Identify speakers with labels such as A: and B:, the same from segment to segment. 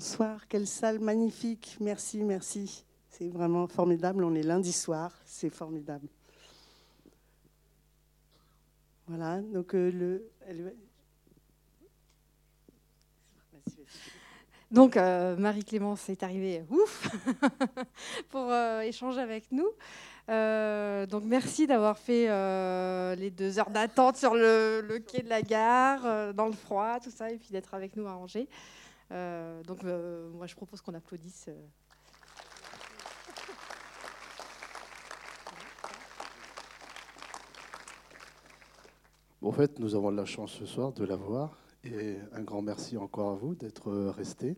A: Bonsoir, quelle salle magnifique. Merci, merci. C'est vraiment formidable. On est lundi soir, c'est formidable. Voilà, donc euh, le.
B: Donc euh, Marie-Clémence est arrivée, ouf, pour euh, échanger avec nous. donc merci d'avoir fait les deux heures d'attente sur le, le, quai de la gare, dans le froid, tout ça, et puis d'être avec nous à Angers. Euh, donc euh, moi je propose qu'on applaudisse. Euh.
C: en fait, nous avons la chance ce soir de la voir et un grand merci encore à vous d'être resté.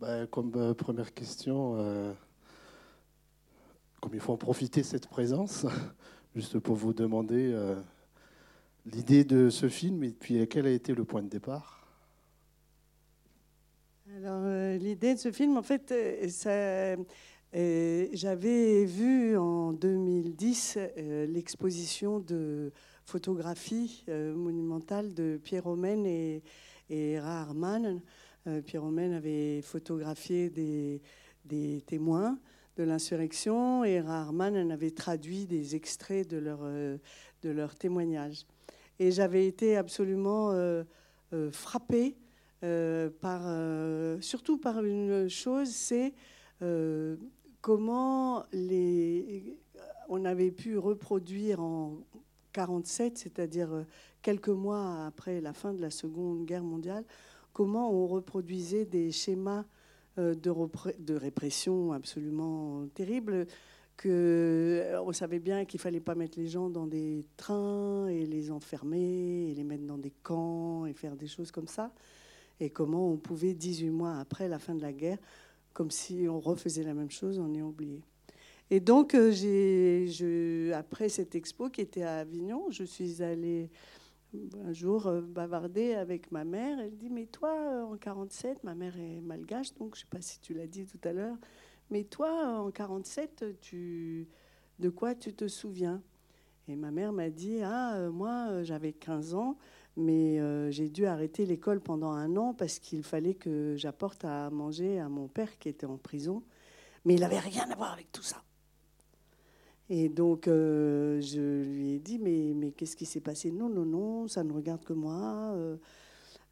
C: Ben, comme première question, comme il faut en profiter cette présence, juste pour vous demander l'idée de ce film et puis quel a été le point de départ?
A: Alors, euh, l'idée de ce film, en fait, euh, euh, j'avais vu en 2010 l'exposition de photographie monumentale de Pierre Romain et, et Harman. Pierre Romain avait photographié des, témoins de l'insurrection et Harman avait traduit des extraits de leur, de leur témoignages. Et j'avais été absolument frappée par, euh, surtout par une chose, c'est euh, comment on avait pu reproduire en 47, c'est-à-dire quelques mois après la fin de la Seconde Guerre mondiale, comment on reproduisait des schémas de, de répression absolument terribles que on savait bien qu'il fallait pas mettre les gens dans des trains et les enfermer et les mettre dans des camps et faire des choses comme ça et comment on pouvait, 18 mois après la fin de la guerre, comme si on refaisait la même chose, on est oublié. Et donc, euh, après cette expo qui était à Avignon, je suis allée un jour euh, bavarder avec ma mère. Elle dit, mais toi, euh, en 47, ma mère est malgache, donc je ne sais pas si tu l'as dit tout à l'heure, mais toi, en 47, tu, de quoi tu te souviens? Et ma mère m'a dit, ah, moi, j'avais 15 ans, mais euh, j'ai dû arrêter l'école pendant un an parce qu'il fallait que j'apporte à manger à mon père qui était en prison. Mais il n'avait rien à voir avec tout ça. Et donc, euh, je lui ai dit, mais, mais qu'est-ce qui s'est passé? Non, non, non, ça ne regarde que moi.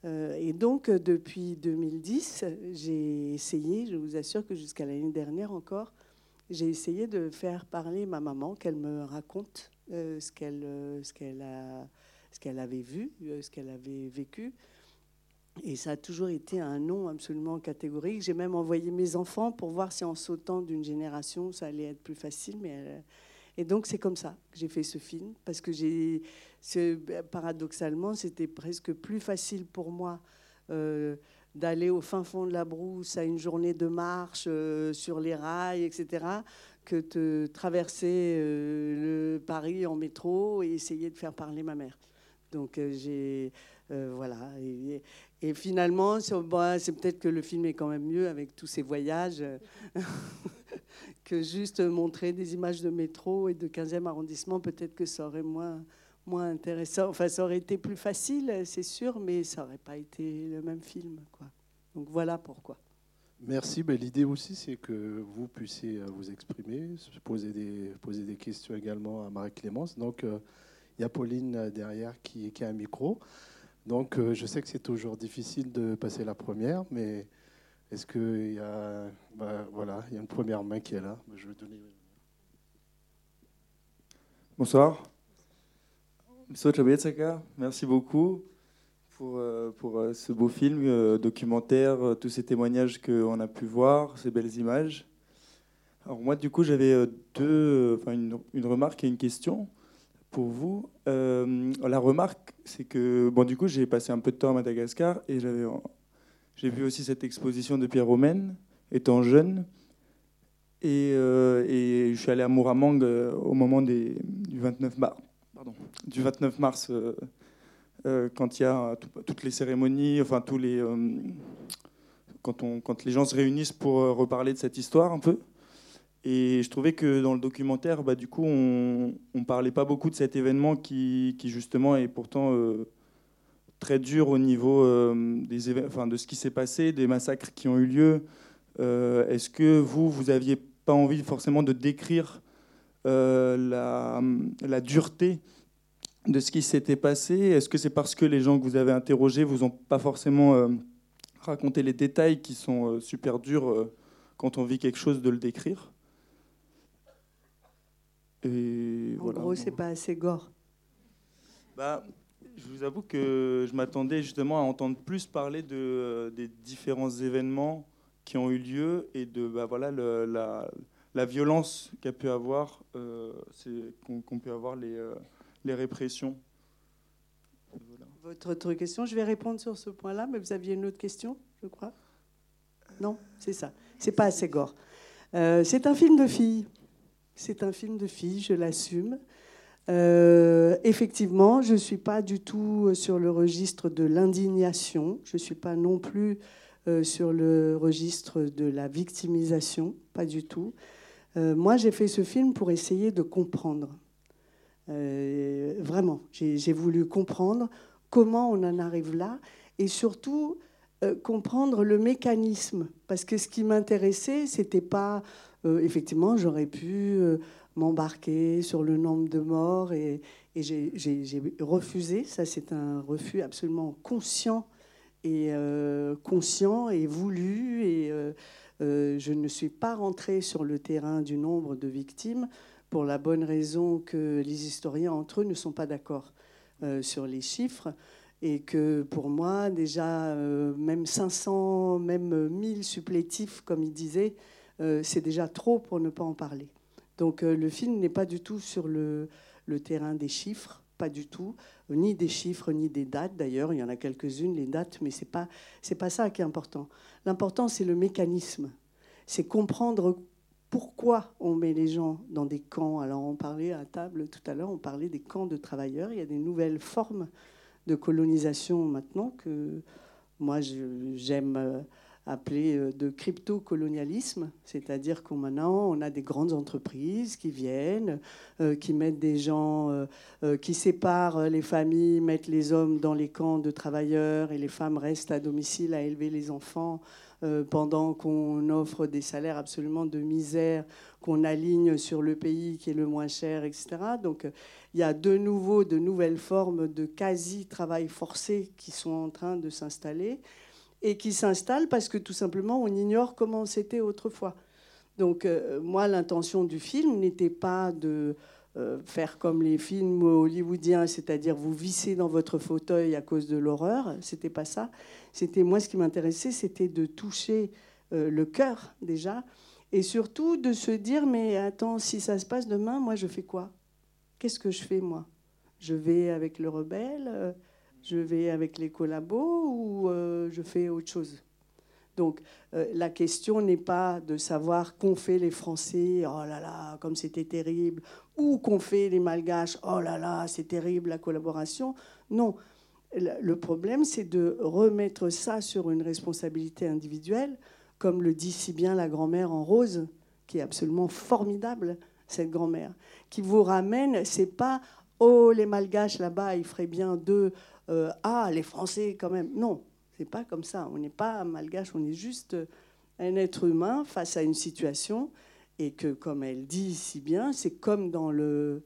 A: Euh, et donc, depuis 2010, j'ai essayé, je vous assure que jusqu'à l'année dernière encore, j'ai essayé de faire parler ma maman, qu'elle me raconte ce qu'elle qu'elle a ce qu'elle avait vu, euh, ce qu'elle avait vécu. Et ça a toujours été un non absolument catégorique. J'ai même envoyé mes enfants pour voir si en sautant d'une génération, ça allait être plus facile. Mais Et donc c'est comme ça que j'ai fait ce film, parce que paradoxalement, c'était presque plus facile pour moi euh, d'aller au fin fond de la brousse à une journée de marche euh, sur les rails, etc., que de traverser le Paris en métro et essayer de faire parler ma mère. Donc euh, j'ai euh, voilà. Et, finalement, c'est peut-être que le film est quand même mieux avec tous ces voyages que juste montrer des images de métro et de 15e arrondissement. Peut-être que ça aurait moins moins intéressant. Enfin, ça aurait été plus facile, c'est sûr, mais ça n'aurait pas été le même film. Quoi. Donc voilà pourquoi.
C: Merci. Ben, L'idée aussi, c'est que vous puissiez euh, vous exprimer, poser des, poser des questions également à Marie-Clémence. Donc, y a Pauline euh, derrière qui, a un micro. Donc, euh, je sais que c'est toujours difficile de passer la première, mais est-ce qu'il y a, bah, voilà, il y a une première main qui est là? Je vais donner.
D: Bonsoir. Merci beaucoup pour, euh, pour ce beau film, documentaire, tous ces témoignages qu'on a pu voir, ces belles images. Alors moi, du coup, j'avais deux, enfin une, une, remarque et une question pour vous. Euh, la remarque, c'est que, bon, du coup, j'ai passé un peu de temps à Madagascar et j'ai vu aussi cette exposition de Pierre Romaine, étant jeune. Et, euh, je suis allé à Mouramang euh, au moment des, du 29 mars, pardon, du 29 mars quand il y a toutes les cérémonies, enfin tous les, on, quand les gens se réunissent pour reparler de cette histoire un peu. Et je trouvais que dans le documentaire, bah, du coup, on ne parlait pas beaucoup de cet événement qui, justement est pourtant euh, très dur au niveau des enfin, de ce qui s'est passé, des massacres qui ont eu lieu. Est-ce que vous, vous n'aviez pas envie forcément de décrire la, la, dureté de ce qui s'était passé? Est-ce que c'est parce que les gens que vous avez interrogés vous ont pas forcément raconté les détails qui sont super durs quand on vit quelque chose de le décrire?
A: Et en gros, c'est pas assez gore.
D: Bah, je vous avoue que je m'attendais justement à entendre plus parler de, euh, des différents événements qui ont eu lieu et de bah, voilà, le, la, la, violence qu'a pu avoir, euh, qu'ont pu avoir les, euh, les répressions.
A: Votre autre question, je vais répondre sur ce point-là, mais vous aviez une autre question, je crois Non, c'est ça. C'est pas assez gore. c'est un film de filles. C'est un film de filles, je l'assume. Euh, effectivement, je ne suis pas du tout sur le registre de l'indignation, je ne suis pas non plus euh, sur le registre de la victimisation, pas du tout. Euh, moi, j'ai fait ce film pour essayer de comprendre. vraiment, j'ai voulu comprendre comment on en arrive là et surtout comprendre le mécanisme. Parce que ce qui m'intéressait, c'était pas effectivement, j'aurais pu m'embarquer sur le nombre de morts et, j'ai refusé. Ça, c'est un refus absolument conscient et euh, conscient et voulu. Et euh, euh, je ne suis pas rentrée sur le terrain du nombre de victimes pour la bonne raison que les historiens entre eux ne sont pas d'accord sur les chiffres et que pour moi, déjà, même 500, même 1000 supplétifs, comme il disait, c'est déjà trop pour ne pas en parler. Donc euh, le film n'est pas du tout sur le, terrain des chiffres, pas du tout, ni des chiffres, ni des dates. D'ailleurs, il y en a quelques-unes, les dates, mais ce n'est pas, pas ça qui est important. L'important, c'est le mécanisme. C'est comprendre pourquoi on met les gens dans des camps. Alors, on parlait à table tout à l'heure, on parlait des camps de travailleurs. Il y a des nouvelles formes de colonisation maintenant que moi, j'aime euh, appelé euh, de crypto-colonialisme, c'est-à-dire qu'on maintenant on a des grandes entreprises qui viennent, euh, qui mettent des gens, euh, qui séparent les familles, mettent les hommes dans les camps de travailleurs et les femmes restent à domicile à élever les enfants pendant qu'on offre des salaires absolument de misère qu'on aligne sur le pays qui est le moins cher, etc. Donc il y a de nouveau de nouvelles formes de quasi-travail forcé qui sont en train de s'installer et qui s'installe parce que tout simplement on ignore comment c'était autrefois. Donc euh, moi l'intention du film n'était pas de euh, faire comme les films hollywoodiens, c'est-à-dire vous visser dans votre fauteuil à cause de l'horreur. C'était pas ça. C'était moi ce qui m'intéressait, c'était de toucher euh, le cœur déjà et surtout de se dire mais attends si ça se passe demain, moi je fais quoi? Qu'est-ce que je fais moi? Je vais avec le rebelle je vais avec les collabos ou euh, je fais autre chose? Donc euh, la question n'est pas de savoir qu'ont fait les Français, oh là là, comme c'était terrible, ou qu'ont fait les Malgaches, oh là là, c'est terrible la collaboration. Non, le problème c'est de remettre ça sur une responsabilité individuelle, comme le dit si bien la grand-mère en rose, qui est absolument formidable, cette grand-mère, qui vous ramène, c'est pas oh les Malgaches là-bas, ils feraient bien deux euh, ah, les Français quand même. Non, c'est pas comme ça. On n'est pas malgache, on est juste un être humain face à une situation et que, comme elle dit si bien, c'est comme dans le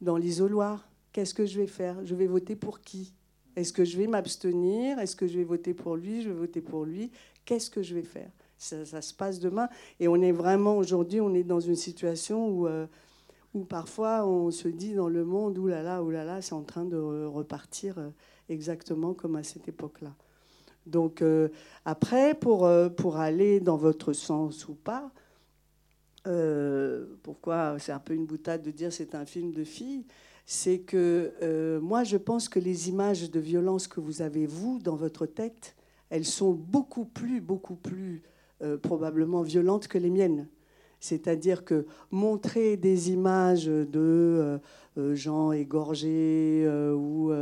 A: dans l'isoloir. Qu'est-ce que je vais faire? Je vais voter pour qui? Est-ce que je vais m'abstenir? Est-ce que je vais voter pour lui? Je vais voter pour lui. Qu'est-ce que je vais faire? Ça, se passe demain. Et on est vraiment aujourd'hui, on est dans une situation où euh, où parfois on se dit dans le monde, oulala, oulala, c'est en train de repartir euh, exactement comme à cette époque-là. Donc euh, après, pour, euh, pour aller dans votre sens ou pas, pourquoi c'est un peu une boutade de dire c'est un film de filles, c'est que moi je pense que les images de violence que vous avez, vous, dans votre tête, elles sont beaucoup plus, beaucoup plus probablement violentes que les miennes. C'est-à-dire que montrer des images de euh, euh, gens égorgés euh, ou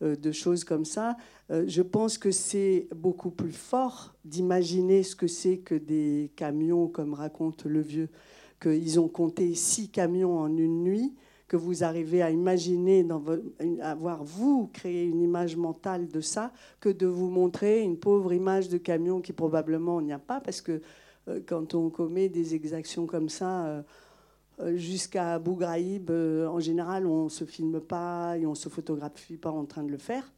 A: de choses comme ça, je pense que c'est beaucoup plus fort d'imaginer ce que c'est que des camions, comme raconte le vieux, qu'ils ont compté six camions en une nuit, que vous arrivez à imaginer, dans votre, avoir vous créé une image mentale de ça, que de vous montrer une pauvre image de camion qui probablement n'y a pas, parce que euh, quand on commet des exactions comme ça, euh, euh, jusqu'à Abu Ghraib, en général, on ne se filme pas et on ne se photographie pas en train de le faire.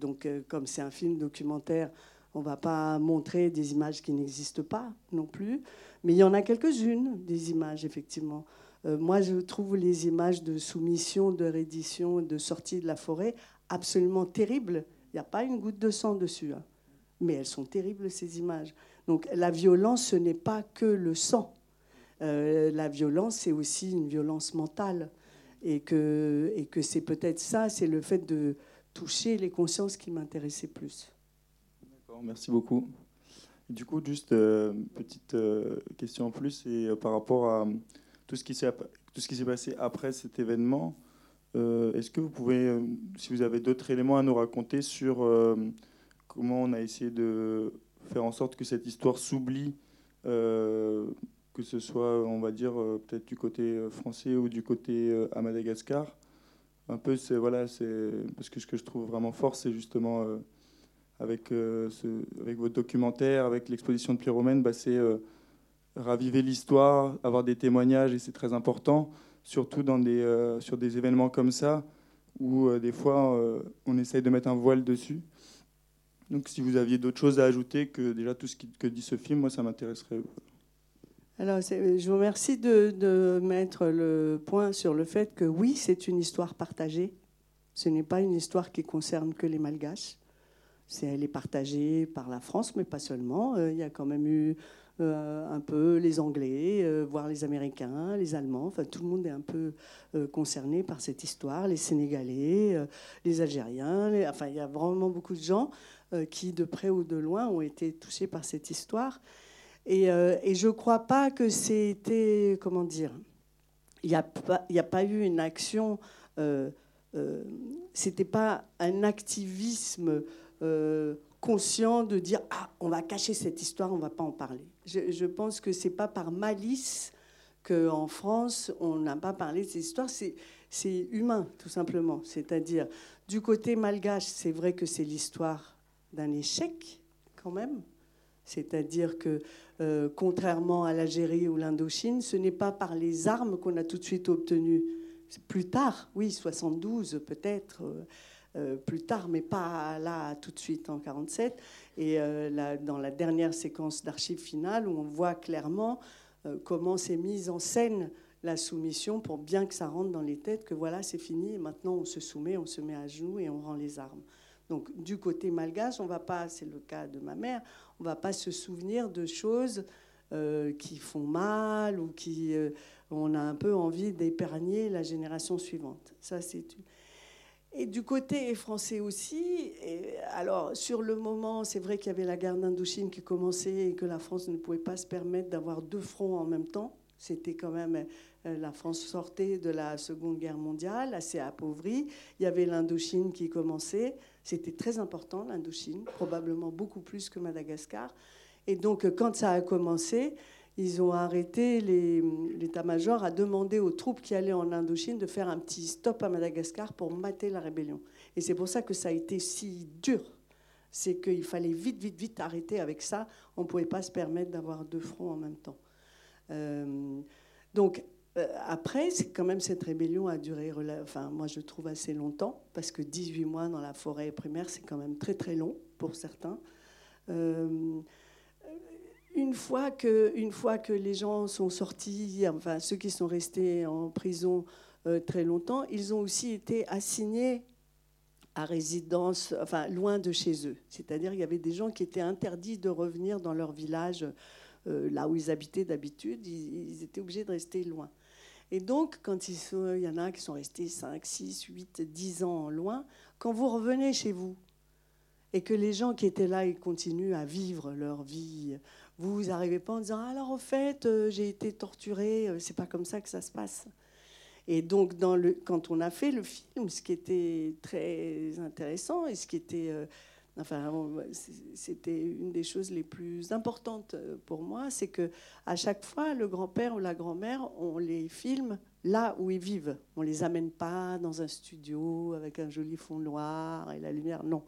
A: donc, comme c'est un film documentaire, on ne va pas montrer des images qui n'existent pas non plus. Mais il y en a quelques-unes, des images, effectivement. moi, je trouve les images de soumission, de reddition, de sortie de la forêt absolument terribles. Il n'y a pas une goutte de sang dessus. Hein. Mais elles sont terribles, ces images. Donc la violence, ce n'est pas que le sang. Euh, la violence, c'est aussi une violence mentale. Et que, et que c'est peut-être ça, c'est le fait de toucher les consciences qui m'intéressait plus.
D: D'accord, merci beaucoup. Du coup, juste euh, petite euh, question en plus, et par rapport à tout ce qui s'est passé après cet événement, est-ce que vous pouvez, si vous avez d'autres éléments à nous raconter sur comment on a essayé de faire en sorte que cette histoire s'oublie, euh, que ce soit, on va dire, euh, peut-être du côté euh, français ou du côté à Madagascar. Un peu, c'est voilà, c'est parce que ce que je trouve vraiment fort, c'est justement avec, votre documentaire, avec l'exposition de Pierre bah, c'est raviver l'histoire, avoir des témoignages, et c'est très important, surtout sur des événements comme ça, où des fois on essaye de mettre un voile dessus. Donc si vous aviez d'autres choses à ajouter que déjà tout ce que dit ce film, moi ça m'intéresserait.
A: Alors, je vous remercie de, mettre le point sur le fait que oui, c'est une histoire partagée. Ce n'est pas une histoire qui concerne que les Malgaches. Elle est partagée par la France, mais pas seulement. Euh, il y a quand même eu euh, un peu les Anglais, euh, voire les Américains, les Allemands. Enfin, tout le monde est un peu concerné par cette histoire. Les Sénégalais, les Algériens. Enfin, il y a vraiment beaucoup de gens qui, de près ou de loin, ont été touchés par cette histoire. Et, euh, je ne crois pas que c'était, comment dire, il n'y a, pas, eu une action, euh, euh c'était pas un activisme conscient de dire ah on va cacher cette histoire, on va pas en parler. Je, pense que c'est pas par malice qu'en France on n'a pas parlé de cette histoire, c'est humain tout simplement. C'est-à-dire du côté malgache, c'est vrai que c'est l'histoire d'un échec quand même. C'est-à-dire que, euh, contrairement à l'Algérie ou l'Indochine, ce n'est pas par les armes qu'on a tout de suite obtenu. Plus tard, oui, 72 peut-être, euh, euh, plus tard, mais pas là tout de suite en 47. Et dans la dernière séquence d'archives finales, où on voit clairement comment s'est mise en scène la soumission pour bien que ça rentre dans les têtes que voilà, c'est fini, et maintenant on se soumet, on se met à genoux et on rend les armes. Donc du côté malgache, on va pas, c'est le cas de ma mère, on va pas se souvenir de choses euh, qui font mal ou qui euh, on a un peu envie d'épargner la génération suivante. Ça c'est et du côté français aussi, alors sur le moment, c'est vrai qu'il y avait la guerre d'Indochine qui commençait et que la France ne pouvait pas se permettre d'avoir deux fronts en même temps. C'était quand même la France sortait de la Seconde Guerre mondiale, assez appauvrie. Il y avait l'Indochine qui commençait. C'était très important, l'Indochine, probablement beaucoup plus que Madagascar. Et donc, quand ça a commencé, ils ont arrêté, l'état-major a demandé aux troupes qui allaient en Indochine de faire un petit stop à Madagascar pour mater la rébellion. Et c'est pour ça que ça a été si dur. C'est qu'il fallait vite, vite, vite arrêter avec ça. On ne pouvait pas se permettre d'avoir deux fronts en même temps. Euh, donc, euh, après, c'est quand même cette rébellion a duré, enfin, moi je trouve assez longtemps, parce que 18 mois dans la forêt primaire, c'est quand même très très long pour certains. Euh, une, fois que, une fois que les gens sont sortis, enfin ceux qui sont restés en prison euh, très longtemps, ils ont aussi été assignés à résidence, enfin loin de chez eux. C'est-à-dire qu'il y avait des gens qui étaient interdits de revenir dans leur village, là où ils habitaient d'habitude, ils étaient obligés de rester loin. Et donc, quand il, y en a qui sont restés 5, 6, 8, 10 ans loin, quand vous revenez chez vous et que les gens qui étaient là, ils continuent à vivre leur vie, vous n'arrivez pas en disant alors au fait, euh, j'ai été torturé, euh, c'est pas comme ça que ça se passe. Et donc, quand on a fait le film, ce qui était très intéressant et ce qui était euh, Enfin, c'était une des choses les plus importantes euh, pour moi, c'est que à chaque fois, le grand-père ou la grand-mère, on les filme là où ils vivent. On les amène pas dans un studio avec un joli fond noir et la lumière. Non.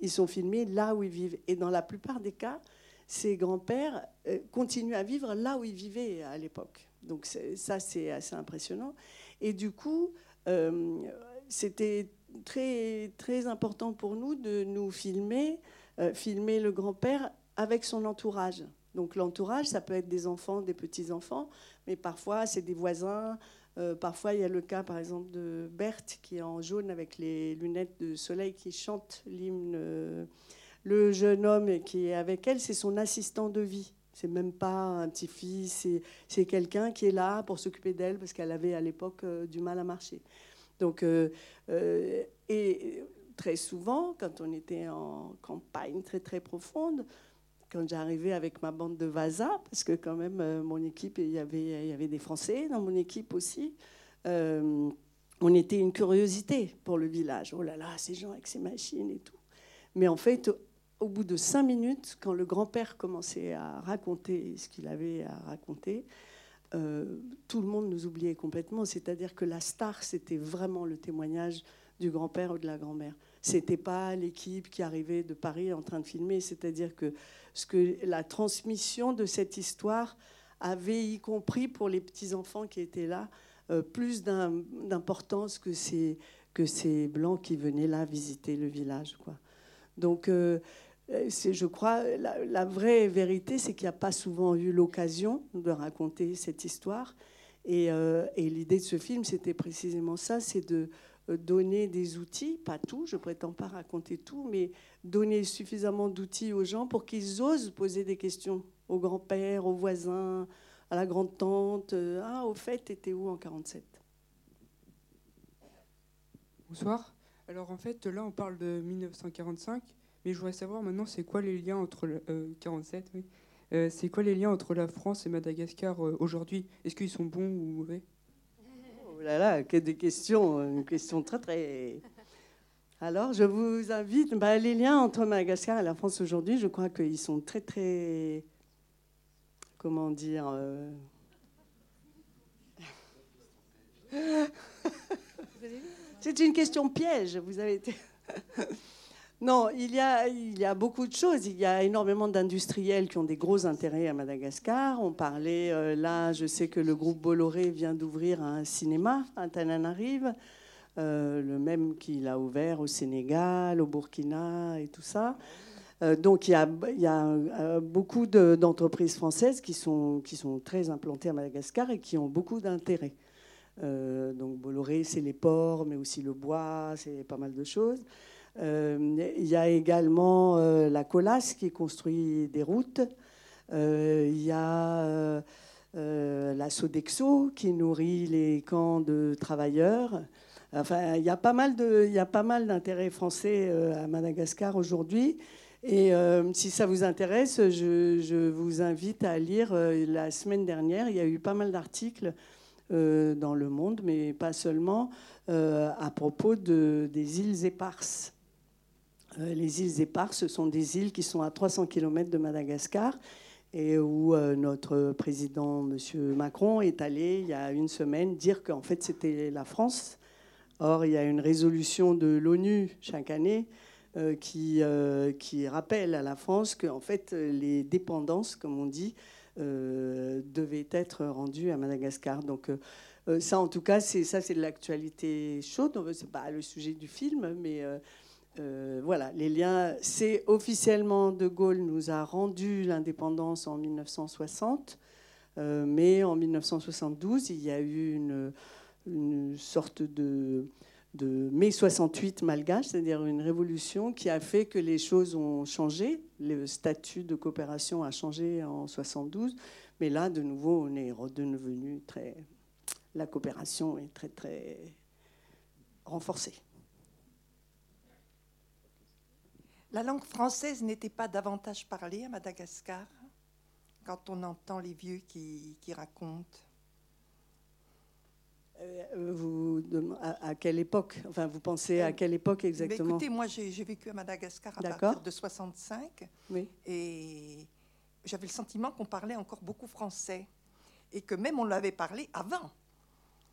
A: Ils sont filmés là où ils vivent. Et dans la plupart des cas, ces grands-pères euh, continuent à vivre là où ils vivaient à l'époque. Donc ça, c'est assez impressionnant. Et du coup, euh, c'était très, important pour nous de nous filmer, euh, filmer le grand-père avec son entourage. Donc l'entourage, ça peut être des enfants, des petits-enfants, mais parfois c'est des voisins. Euh, parfois, il y a le cas, par exemple, de Berthe qui est en jaune avec les lunettes de soleil qui chante l'hymne. Euh, le jeune homme qui est avec elle, c'est son assistant de vie. C'est même pas un petit-fils, c'est quelqu'un qui est là pour s'occuper d'elle parce qu'elle avait à l'époque du mal à marcher. Donc, et très souvent, quand on était en campagne très très profonde, quand j'arrivais avec ma bande de Vasa, parce que quand même, euh, mon équipe, il y, avait, y avait des Français dans mon équipe aussi, euh, on était une curiosité pour le village. Oh là là, ces gens avec ces machines et tout. Mais en fait, au bout de cinq minutes, quand le grand-père commençait à raconter ce qu'il avait à raconter, euh, tout le monde nous oubliait complètement. C'est-à-dire que la star, c'était vraiment le témoignage du grand-père ou de la grand-mère. C'était pas l'équipe qui arrivait de Paris en train de filmer. C'est-à-dire que ce que la transmission de cette histoire avait, y compris pour les petits-enfants qui étaient là, euh, plus d'importance que ces, que ces Blancs qui venaient là visiter le village. Quoi. Donc, euh, je crois, la, vraie vérité, c'est qu'il n'y a pas souvent eu l'occasion de raconter cette histoire. Et, euh, l'idée de ce film, c'était précisément ça, c'est de donner des outils, pas tout, je prétends pas raconter tout, mais donner suffisamment d'outils aux gens pour qu'ils osent poser des questions au grand-père, aux voisins, à la grande-tante. Euh, ah, au fait, t'étais où en 47
E: Bonsoir. Alors en fait, là, on parle de 1945, mais je voudrais savoir maintenant, c'est quoi les liens entre le, 47, euh, oui. Euh, c'est quoi les liens entre la France et Madagascar aujourd'hui? Est-ce qu'ils sont bons ou mauvais?
A: Oh là là, que des questions, une question très très alors, je vous invite, bah, les liens entre Madagascar et la France aujourd'hui, je crois qu'ils sont très, très, comment dire, euh, c'est une question piège, vous avez été... Non, il y, a, a beaucoup de choses. Il y a énormément d'industriels qui ont des gros intérêts à Madagascar. On parlait, euh, là, je sais que le groupe Bolloré vient d'ouvrir un cinéma à Tananarive. Euh, le même qu'il a ouvert au Sénégal, au Burkina et tout ça. Euh, donc il y a, euh, beaucoup d'entreprises françaises qui sont, qui sont très implantées à Madagascar et qui ont beaucoup d'intérêt. donc Bolloré, c'est les ports, mais aussi le bois, c'est pas mal de choses. Il y a également la Colas qui construit des routes. Il y a la Sodexo qui nourrit les camps de travailleurs. Enfin, il y a pas mal de, il y a pas mal d'intérêts français euh, à Madagascar aujourd'hui. Et euh, si ça vous intéresse, je, vous invite à lire. Euh, la semaine dernière, il y a eu pas mal d'articles dans le monde, mais pas seulement, à propos de, des îles éparses. Les îles éparses, ce sont des îles qui sont à 300 km de Madagascar et où notre président, M. Macron, est allé il y a une semaine dire qu'en fait c'était la France Or, il y a une résolution de l'ONU chaque année euh, qui, euh, qui rappelle à la France que en fait, les dépendances, comme on dit, euh, devaient être rendues à Madagascar. Donc, ça, en tout cas, c'est ça, c'est de l'actualité chaude. C'est pas le sujet du film, mais voilà, les liens. C'est officiellement De Gaulle nous a rendu l'indépendance en 1960, mais en 1972, il y a eu une une sorte de, de mai 68 malgache, c'est-à-dire une révolution qui a fait que les choses ont changé. Le statut de coopération a changé en 72, mais là, de nouveau, on est redevenu très. La coopération est très, très renforcée.
F: La langue française n'était pas davantage parlée à Madagascar quand on entend les vieux qui, qui racontent
A: euh, vous, à, quelle époque Enfin, vous pensez à euh, quelle époque exactement
F: Écoutez, moi, j'ai vécu à Madagascar à partir de 65. Oui. Et j'avais le sentiment qu'on parlait encore beaucoup français. Et que même on l'avait parlé avant.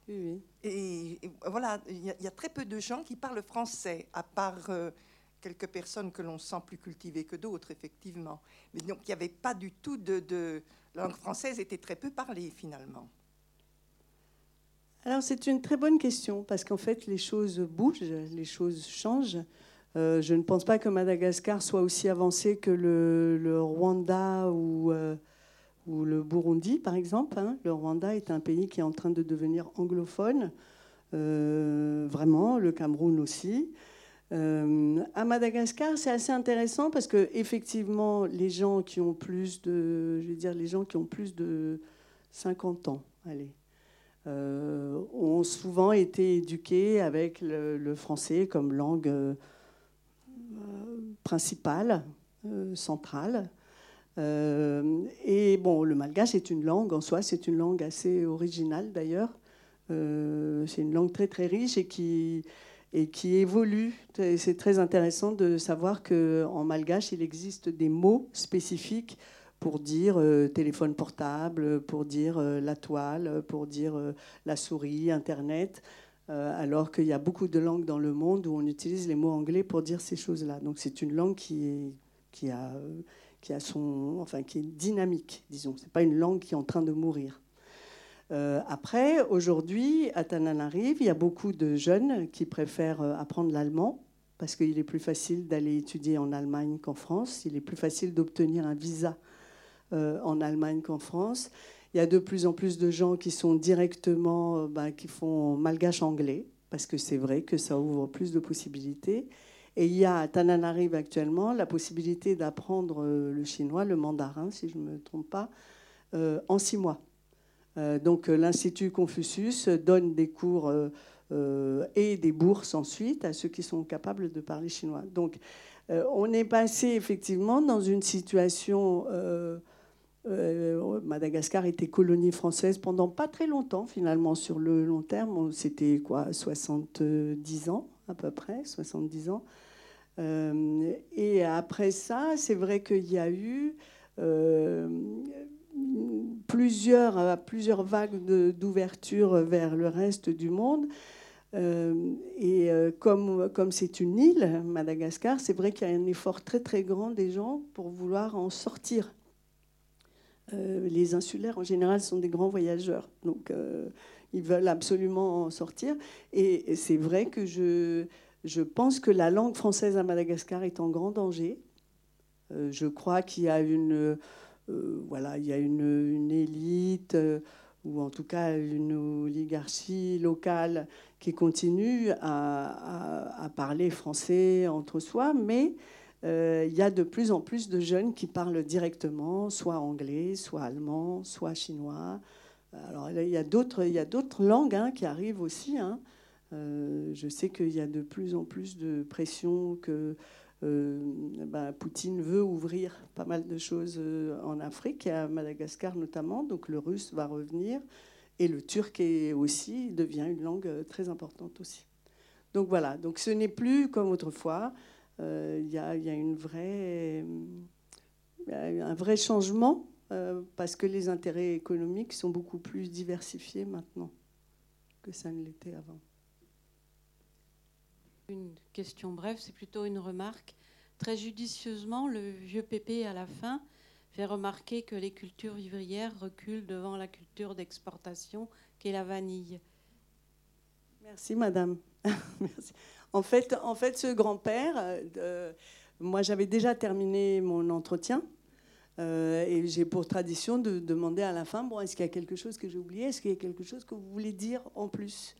A: oui.
F: Et, et voilà, il y, a- il y a très peu de gens qui parlent français, à part euh, quelques personnes que l'on sent plus cultivées que d'autres, effectivement. Mais donc, il n'y avait pas du tout de, La langue française était très peu parlée, finalement.
A: Alors c'est une très bonne question parce qu'en fait les choses bougent, les choses changent. Euh, je ne pense pas que Madagascar soit aussi avancé que le, Rwanda ou, euh, ou le Burundi par exemple. hein. Le Rwanda est un pays qui est en train de devenir anglophone, euh, vraiment, le Cameroun aussi. Euh, à Madagascar, c'est assez intéressant parce que effectivement, les gens qui ont plus de, je vais dire, les gens qui ont plus de 50 ans, allez, euh, ont souvent été éduqués avec le, français comme langue euh, principale, centrale. Et bon, le malgache est une langue en soi, c'est une langue assez originale d'ailleurs. C'est une langue très très riche et qui, et qui évolue. C'est très intéressant de savoir qu'en malgache, il existe des mots spécifiques pour dire euh, téléphone portable, pour dire euh, la toile, pour dire euh, la souris, Internet, alors qu'il y a beaucoup de langues dans le monde où on utilise les mots anglais pour dire ces choses-là. Donc c'est une langue qui, est, a, qui, a son, enfin, qui est dynamique, disons. Ce n'est pas une langue qui est en train de mourir. Euh, après, aujourd'hui, à Tananarive, il y a beaucoup de jeunes qui préfèrent euh, apprendre l'allemand parce qu'il est plus facile d'aller étudier en Allemagne qu'en France. Il est plus facile d'obtenir un visa euh, en Allemagne qu'en France. Il y a de plus en plus de gens qui sont directement, ben, qui font malgache anglais, parce que c'est vrai que ça ouvre plus de possibilités. Et il y a à Tananarive actuellement la possibilité d'apprendre le chinois, le mandarin, si je ne me trompe pas, en six mois. Euh, donc euh, l'Institut Confucius donne des cours euh, et des bourses ensuite à ceux qui sont capables de parler chinois. Donc on est passé effectivement dans une situation... Madagascar était colonie française pendant pas très longtemps, finalement, sur le long terme. C'était quoi 70 ans, à peu près, 70 ans. Et après ça, c'est vrai qu'il y a eu plusieurs, euh, plusieurs vagues d'ouverture vers le reste du monde. Euh, et euh, comme comme c'est une île, Madagascar, c'est vrai qu'il y a un effort très très grand des gens pour vouloir en sortir. Les insulaires, en général, sont des grands voyageurs. Donc, ils veulent absolument en sortir. Et, c'est vrai que je, je pense que la langue française à Madagascar est en grand danger. Je crois qu'il y a une, voilà, il y a une, élite, euh, ou en tout cas une oligarchie locale qui continue à, parler français entre soi, mais euh, il y a de plus en plus de jeunes qui parlent directement, soit anglais, soit allemand, soit chinois. Alors il y a d'autres, langues hein, qui arrivent aussi. hein. Euh, je sais qu'il y a de plus en plus de pression que euh, ben, Poutine veut ouvrir pas mal de choses euh, en Afrique, à Madagascar notamment. Donc le russe va revenir et le turc est aussi devient une langue euh, très importante aussi. Donc voilà. Donc ce n'est plus comme autrefois. Il y, a, une vraie, un vrai changement parce que les intérêts économiques sont beaucoup plus diversifiés maintenant que ça ne l'était avant.
G: Une question brève, c'est plutôt une remarque. Très judicieusement, le vieux Pépé, à la fin, fait remarquer que les cultures vivrières reculent devant la culture d'exportation qu'est la vanille.
A: Merci, madame. Merci. En, fait, en fait, ce grand-père, euh, euh, moi j'avais déjà terminé mon entretien euh, et j'ai pour tradition de demander à la fin, bon, est-ce qu'il y a quelque chose que j'ai oublié? Est-ce qu'il y a quelque chose que vous voulez dire en plus?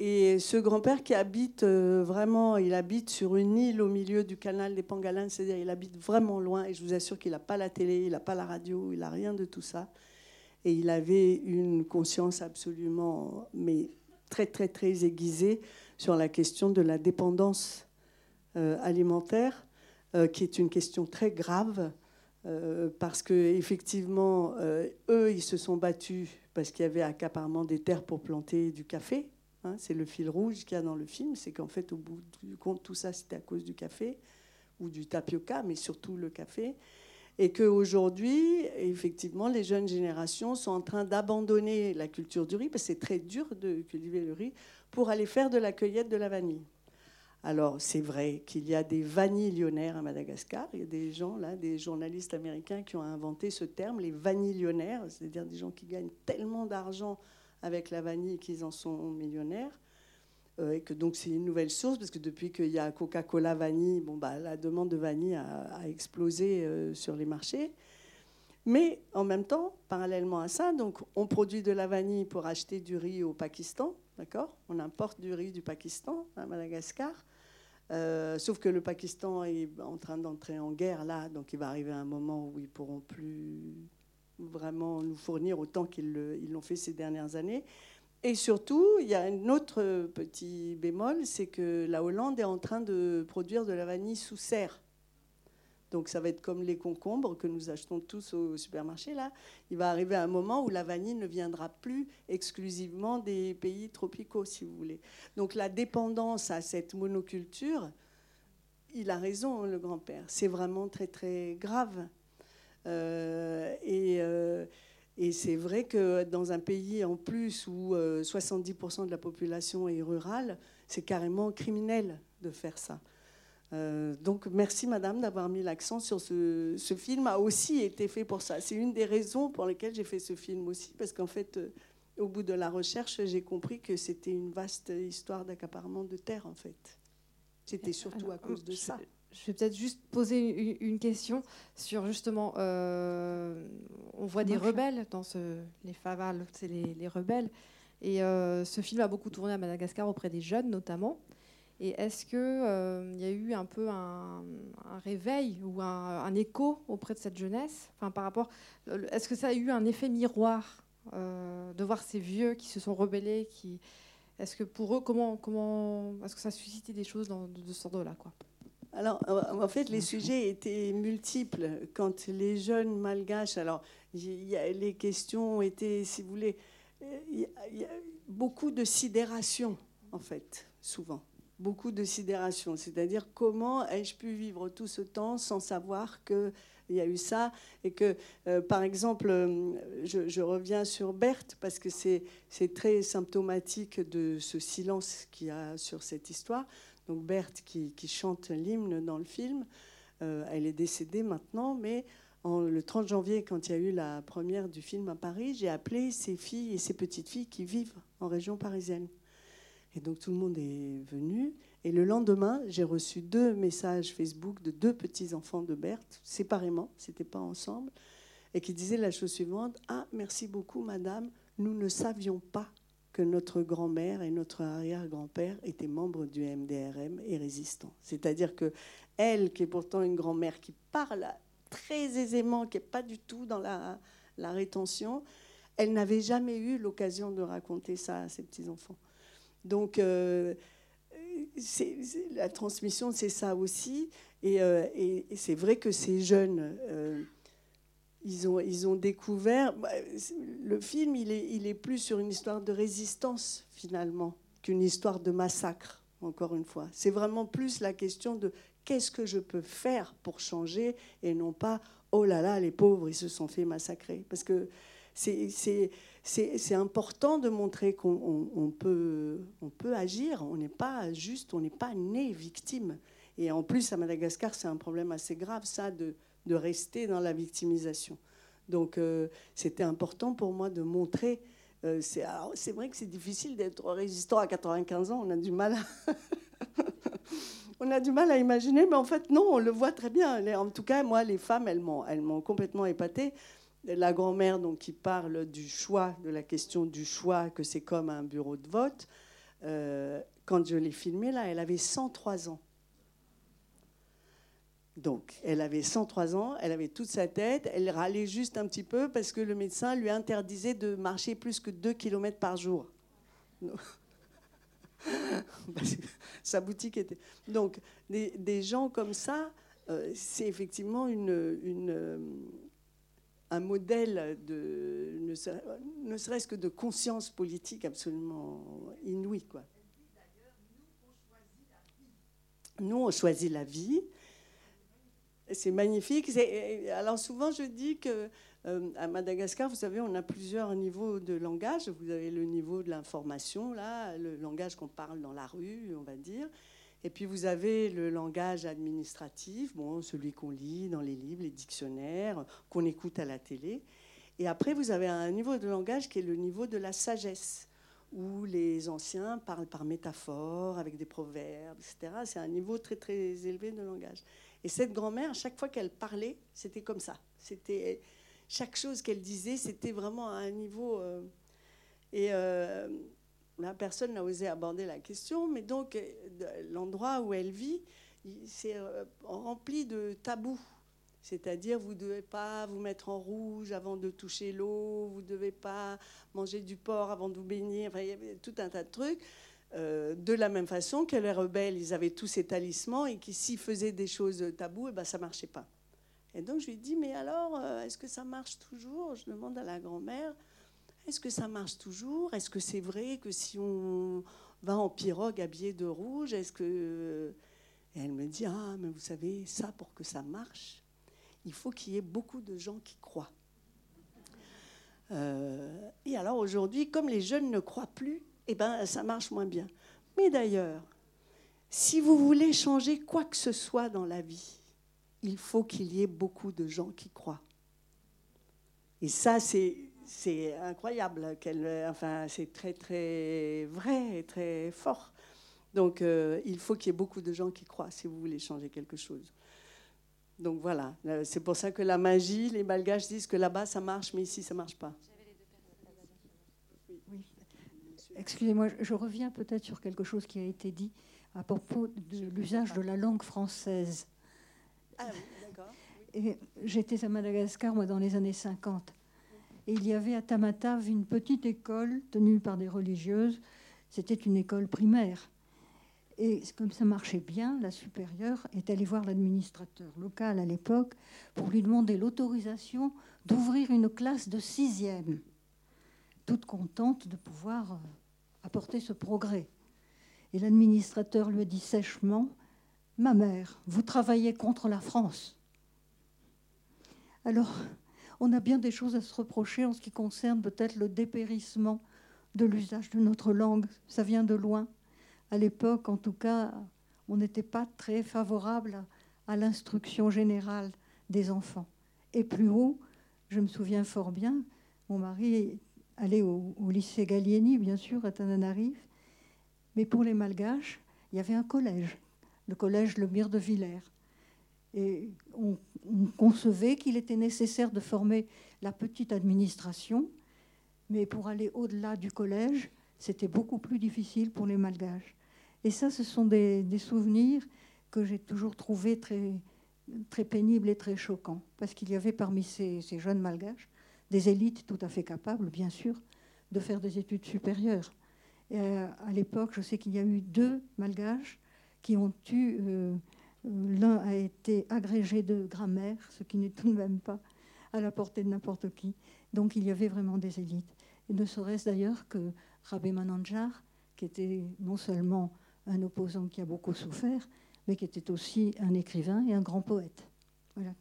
A: Et ce grand-père qui habite euh, vraiment, il habite sur une île au milieu du canal des Pangalins, c'est-à-dire il habite vraiment loin et je vous assure qu'il n'a pas la télé, il n'a pas la radio, il n'a rien de tout ça. Et il avait une conscience absolument, mais très très très aiguisée sur la question de la dépendance euh, alimentaire, euh, qui est une question très grave, parce que effectivement, eux, ils se sont battus parce qu'il y avait accaparement des terres pour planter du café. Hein. c'est le fil rouge qu'il y a dans le film, c'est qu'en fait, au bout du compte, tout ça, c'était à cause du café ou du tapioca, mais surtout le café. Et qu'aujourd'hui, effectivement, les jeunes générations sont en train d'abandonner la culture du riz, parce que c'est très dur de cultiver le riz, pour aller faire de la cueillette de la vanille. Alors, c'est vrai qu'il y a des vanillionnaires à Madagascar. Il y a des gens, là, des journalistes américains qui ont inventé ce terme, les vanillionnaires, c'est-à-dire des gens qui gagnent tellement d'argent avec la vanille qu'ils en sont millionnaires. Euh, et que donc c'est une nouvelle source, parce que depuis qu'il y a Coca-Cola vanille, bon, bah, la demande de vanille a, explosé euh, sur les marchés. Mais en même temps, parallèlement à ça, donc on produit de la vanille pour acheter du riz au Pakistan, d'accord? On importe du riz du Pakistan à Madagascar. Euh, sauf que le Pakistan est en train d'entrer en guerre là, donc il va arriver un moment où ils pourront plus vraiment nous fournir autant qu'ils l'ont fait ces dernières années. Et surtout, il y a un autre petit bémol, c'est que la Hollande est en train de produire de la vanille sous serre. Donc ça va être comme les concombres que nous achetons tous au supermarché. Là, il va arriver un moment où la vanille ne viendra plus exclusivement des pays tropicaux, si vous voulez. Donc la dépendance à cette monoculture, il a raison, le grand-père. C'est vraiment très très grave. Euh, et euh, et c'est vrai que dans un pays en plus où 70% euh, de la population est rurale, c'est carrément criminel de faire ça. Euh, donc merci Madame d'avoir mis l'accent sur ce, ce, film a aussi été fait pour ça. C'est une des raisons pour lesquelles j'ai fait ce film aussi, parce qu'en fait, euh, au bout de la recherche, j'ai compris que c'était une vaste histoire d'accaparement de terre en fait. C'était surtout à cause de ça
B: je vais peut-être juste poser une, question sur justement, euh, on voit des rebelles dans ce, les favales, c'est les, rebelles, et euh, ce film a beaucoup tourné à Madagascar auprès des jeunes notamment. Et est-ce qu'il euh, y a eu un peu un, réveil ou un, écho auprès de cette jeunesse? Enfin, par rapport, Est-ce que ça a eu un effet miroir de voir ces vieux qui se sont rebellés qui, Est-ce que pour eux, comment, comment, est-ce que ça a suscité des choses dans, de, de ce ordre-là quoi?
A: Alors, en fait, les sujets étaient multiples. Quand les jeunes malgaches, alors, y a, les questions étaient, si vous voulez, il y, a beaucoup de sidération, en fait, souvent. Beaucoup de sidération. C'est-à-dire, comment ai-je pu vivre tout ce temps sans savoir qu'il y a eu ça et que, euh, par exemple, euh, je, je, reviens sur Berthe parce que c'est très symptomatique de ce silence qu'il y a sur cette histoire donc Berthe qui, chante l'hymne dans le film. Euh, elle est décédée maintenant, mais le 30 janvier, quand il y a eu la première du film à Paris, j'ai appelé ses filles et ses petites filles qui vivent en région parisienne. Et donc tout le monde est venu. Et le lendemain, j'ai reçu deux messages Facebook de deux petits enfants de Berthe, séparément, c'était pas ensemble, et qui disaient la chose suivante Ah, merci beaucoup, madame, nous ne savions pas que notre grand-mère et notre arrière-grand-père étaient membres du MDRM et résistants. C'est-à-dire que elle, qui est pourtant une grand-mère qui parle très aisément, qui n'est pas du tout dans la, rétention, elle n'avait jamais eu l'occasion de raconter ça à ses petits-enfants. Donc, euh, la transmission, c'est ça aussi. Et, euh, c'est vrai que ces jeunes... Euh, ils ont, ils ont découvert. Bah, le film, il est, il est plus sur une histoire de résistance, finalement, qu'une histoire de massacre, encore une fois. C'est vraiment plus la question de qu'est-ce que je peux faire pour changer et non pas oh là là, les pauvres, ils se sont fait massacrer. Parce que c'est important de montrer qu'on on peut, on peut agir. On n'est pas juste, on n'est pas né victime. Et en plus, à Madagascar, c'est un problème assez grave, ça, de de rester dans la victimisation. Donc euh, c'était important pour moi de montrer. Euh, c'est vrai que c'est difficile d'être résistant à 95 ans, on a du mal à on a du mal à imaginer, mais en fait non, on le voit très bien. En tout cas, moi, les femmes, elles m'ont complètement épatée. La grand-mère donc qui parle du choix, de la question du choix, que c'est comme un bureau de vote. Euh, quand je l'ai filmée là, elle avait 103 ans. Donc, elle avait 103 ans, elle avait toute sa tête, elle râlait juste un petit peu parce que le médecin lui interdisait de marcher plus que 2 km par jour. sa boutique était. Donc, des, gens comme ça, euh, c'est effectivement une, euh, un modèle de, ne serait-ce que de conscience politique absolument inouï. Quoi. Nous, on choisit la vie. C'est magnifique. C'est- Alors souvent, je dis que euh, à Madagascar, vous savez, on a plusieurs niveaux de langage. Vous avez le niveau de l'information, là, le langage qu'on parle dans la rue, on va dire. Et puis vous avez le langage administratif, bon, celui qu'on lit dans les livres, les dictionnaires, qu'on écoute à la télé. Et après, vous avez un niveau de langage qui est le niveau de la sagesse, où les anciens parlent par métaphore, avec des proverbes, etc. C'est un niveau très très élevé de langage. Et cette grand-mère, chaque fois qu'elle parlait, c'était comme ça. C'était chaque chose qu'elle disait, c'était vraiment à un niveau. euh, et euh, là, personne n'a osé aborder la question, mais donc l'endroit où elle vit, c'est euh, rempli de tabous. C'est-à-dire, vous ne devez pas vous mettre en rouge avant de toucher l'eau, vous ne devez pas manger du porc avant de vous baigner. Il y avait tout un tas de trucs. Euh, de la même façon que les rebelles, ils avaient tous ces talismans et qui, s'ils faisaient des choses taboues, eh ben, ça ne marchait pas. Et donc, je lui dis, mais alors, euh, est-ce que ça marche toujours? Je demande à la grand-mère, est-ce que ça marche toujours? Est-ce que c'est vrai que si on va en pirogue habillé de rouge, est-ce que... Et elle me dit, ah, mais vous savez, ça, pour que ça marche, il faut qu'il y ait beaucoup de gens qui croient. Euh, et alors aujourd'hui, comme les jeunes ne croient plus, eh ben, ça marche moins bien. Mais d'ailleurs, si vous voulez changer quoi que ce soit dans la vie, il faut qu'il y ait beaucoup de gens qui croient. Et ça, c'est, incroyable. enfin, c'est très, très vrai et très fort. Donc, euh, il faut qu'il y ait beaucoup de gens qui croient si vous voulez changer quelque chose. Donc voilà, Euh, c'est pour ça que la magie, les malgaches disent que là-bas ça marche, mais ici ça marche pas.
H: Excusez-moi, je- reviens peut-être sur quelque chose qui a été dit à propos de l'usage de la langue française.
A: Ah oui, d'accord.
H: Et J'étais à Madagascar, moi, dans les années 50. Et il y avait à Tamatave une petite école tenue par des religieuses. C'était une école primaire. Et comme ça marchait bien, la supérieure est allée voir l'administrateur local à l'époque pour lui demander l'autorisation d'ouvrir une classe de sixième, toute contente de pouvoir euh, apporter ce progrès. Et l'administrateur lui a dit sèchement, Ma mère, vous travaillez contre la France. Alors, on a bien des choses à se reprocher en ce qui concerne peut-être le dépérissement de l'usage de notre langue. Ça vient de loin. À l'époque, en tout cas, on n'était pas très favorable à l'instruction générale des enfants. Et plus haut, je me souviens fort bien, mon mari allait au, lycée Gallieni, bien sûr, à Tananarive, mais pour les Malgaches, il y avait un collège, le collège Le Mire de Villers. Et on, on concevait qu'il était nécessaire de former la petite administration, mais pour aller au-delà du collège, c'était beaucoup plus difficile pour les Malgaches. Et ça, ce sont des, souvenirs que j'ai toujours trouvés très, très pénibles et très choquants, parce qu'il y avait parmi ces jeunes Malgaches des élites tout à fait capables, bien sûr, de faire des études supérieures. Et à, à l'époque, je sais qu'il y a eu deux Malgaches qui ont eu... euh, euh, L'un a été agrégé de grammaire, ce qui n'est tout de même pas à la portée de n'importe qui. Donc il y avait vraiment des élites. Et ne serait-ce d'ailleurs que Rabé Mananjar, qui était non seulement un opposant qui a beaucoup souffert, mais qui était aussi un écrivain et un grand poète. Voilà.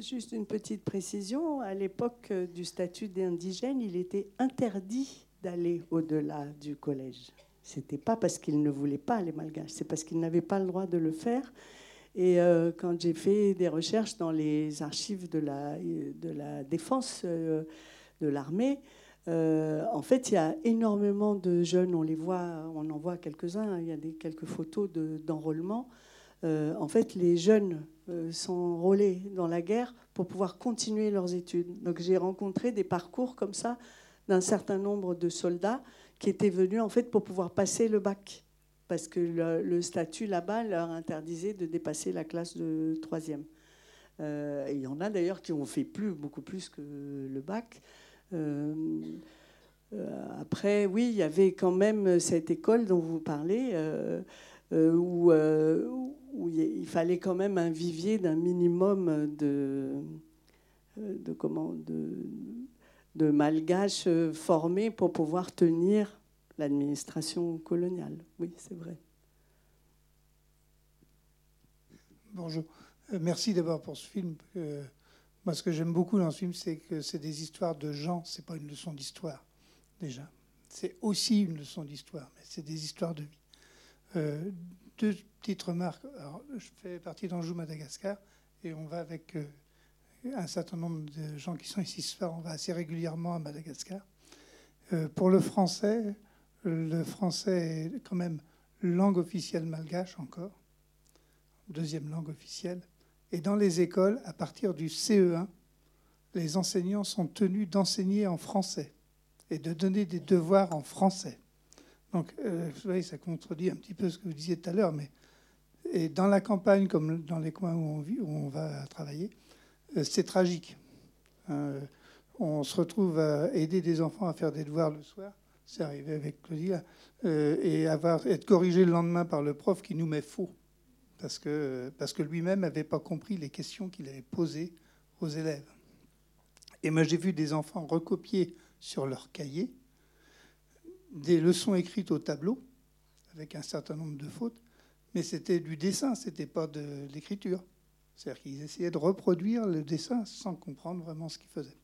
A: Juste une petite précision, à l'époque euh, du statut d'indigène, il était interdit d'aller au-delà du collège. C'était pas parce qu'ils ne voulaient pas les malgaches, c'est parce qu'ils n'avaient pas le droit de le faire. Et euh, quand j'ai fait des recherches dans les archives de la, de la défense euh, de l'armée, en fait, il y a énormément de jeunes, on les voit, on en voit quelques-uns, hein, il y a des, quelques photos de- d'enrôlement. En fait, les jeunes euh, s'enrôlaient dans la guerre pour pouvoir continuer leurs études. Donc j'ai rencontré des parcours comme ça d'un certain nombre de soldats qui étaient venus en fait pour pouvoir passer le bac. Parce que le, statut là-bas leur interdisait de dépasser la classe de troisième. Euh, il y en a d'ailleurs qui ont fait plus, beaucoup plus que le bac. Euh, après, oui, il y avait quand même cette école dont vous parlez, où, euh, où il il fallait quand même un vivier d'un minimum de, euh, comment, de, malgaches euh, formés pour pouvoir tenir l'administration coloniale. Oui, c'est vrai.
I: Bonjour. Euh, merci d'abord pour ce film. Euh, moi, ce que j'aime beaucoup dans ce film, c'est que c'est des histoires de gens. C'est pas une leçon d'histoire, déjà. C'est aussi une leçon d'histoire, mais c'est des histoires de vie. Euh, deux petites remarques. Je fais partie d'Anjou Madagascar et on va avec un certain nombre de gens qui sont ici ce soir. On va assez régulièrement à Madagascar. pour le français, le français est quand même langue officielle malgache encore, deuxième langue officielle. Et dans les écoles, à partir du CE1, les enseignants sont tenus d'enseigner en français et de donner des devoirs en français. Donc, euh, vous voyez, ça contredit un petit peu ce que vous disiez tout à l'heure, mais et dans la campagne, comme dans les coins où on vit, où on va travailler, euh, c'est tragique. Euh, on se retrouve à aider des enfants à faire des devoirs le soir, c'est arrivé avec Claudia, et avoir, être corrigé le lendemain par le prof qui nous met faux parce que, parce que lui-même n'avait pas compris les questions qu'il avait posées aux élèves. Et moi, j'ai vu des enfants recopier sur leur cahier des leçons écrites au tableau, avec un certain nombre de fautes, mais c'était du dessin, c'était pas de l'écriture. C'est-à-dire qu'ils essayaient de reproduire le dessin sans comprendre vraiment ce qu'ils faisaient.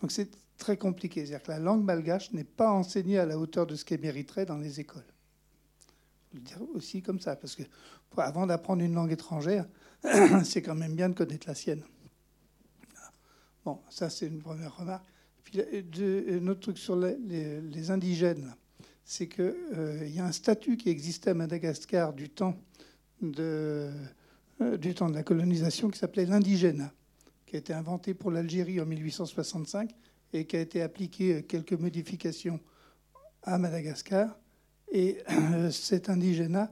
I: Donc c'est très compliqué. C'est-à-dire que la langue malgache n'est pas enseignée à la hauteur de ce qu'elle mériterait dans les écoles le dire aussi comme ça, parce que avant d'apprendre une langue étrangère, c'est quand même bien de connaître la sienne. Bon, ça c'est une première remarque. Puis un autre truc sur les, indigènes, c'est qu'il euh, y a un statut qui existait à Madagascar du temps de, euh, du temps de la colonisation qui s'appelait l'indigène, qui a été inventé pour l'Algérie en 1865 et qui a été appliqué euh, quelques modifications à Madagascar. Et cet indigénat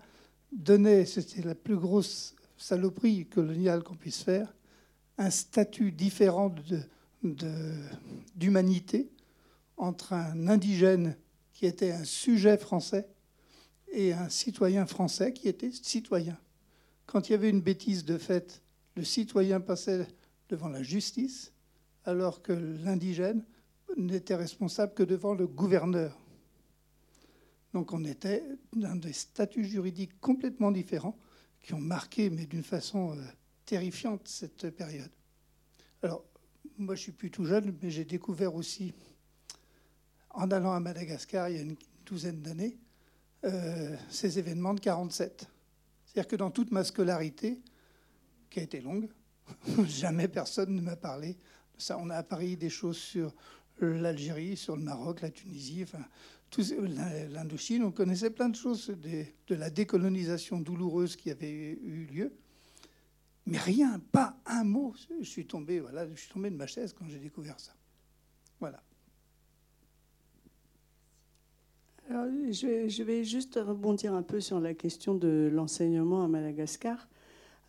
I: donnait, c'était la plus grosse saloperie coloniale qu'on puisse faire, un statut différent d'humanité entre un indigène qui était un sujet français et un citoyen français qui était citoyen. Quand il y avait une bêtise de fait, le citoyen passait devant la justice, alors que l'indigène n'était responsable que devant le gouverneur. Donc on était dans des statuts juridiques complètement différents qui ont marqué, mais d'une façon euh, terrifiante, cette période. Alors, moi je suis plus tout jeune, mais j'ai découvert aussi, en allant à Madagascar il y a une douzaine d'années, euh, ces événements de 47. C'est-à-dire que dans toute ma scolarité, qui a été longue, jamais personne ne m'a parlé de ça. On a appris des choses sur l'Algérie, sur le Maroc, la Tunisie, enfin, l'Indochine, on connaissait plein de choses de, la décolonisation douloureuse qui avait eu lieu. Mais rien, pas un mot. Je suis tombé, voilà, je suis tombé de ma chaise quand j'ai découvert ça. Voilà.
A: Je, vais, juste rebondir un peu sur la question de l'enseignement à Madagascar.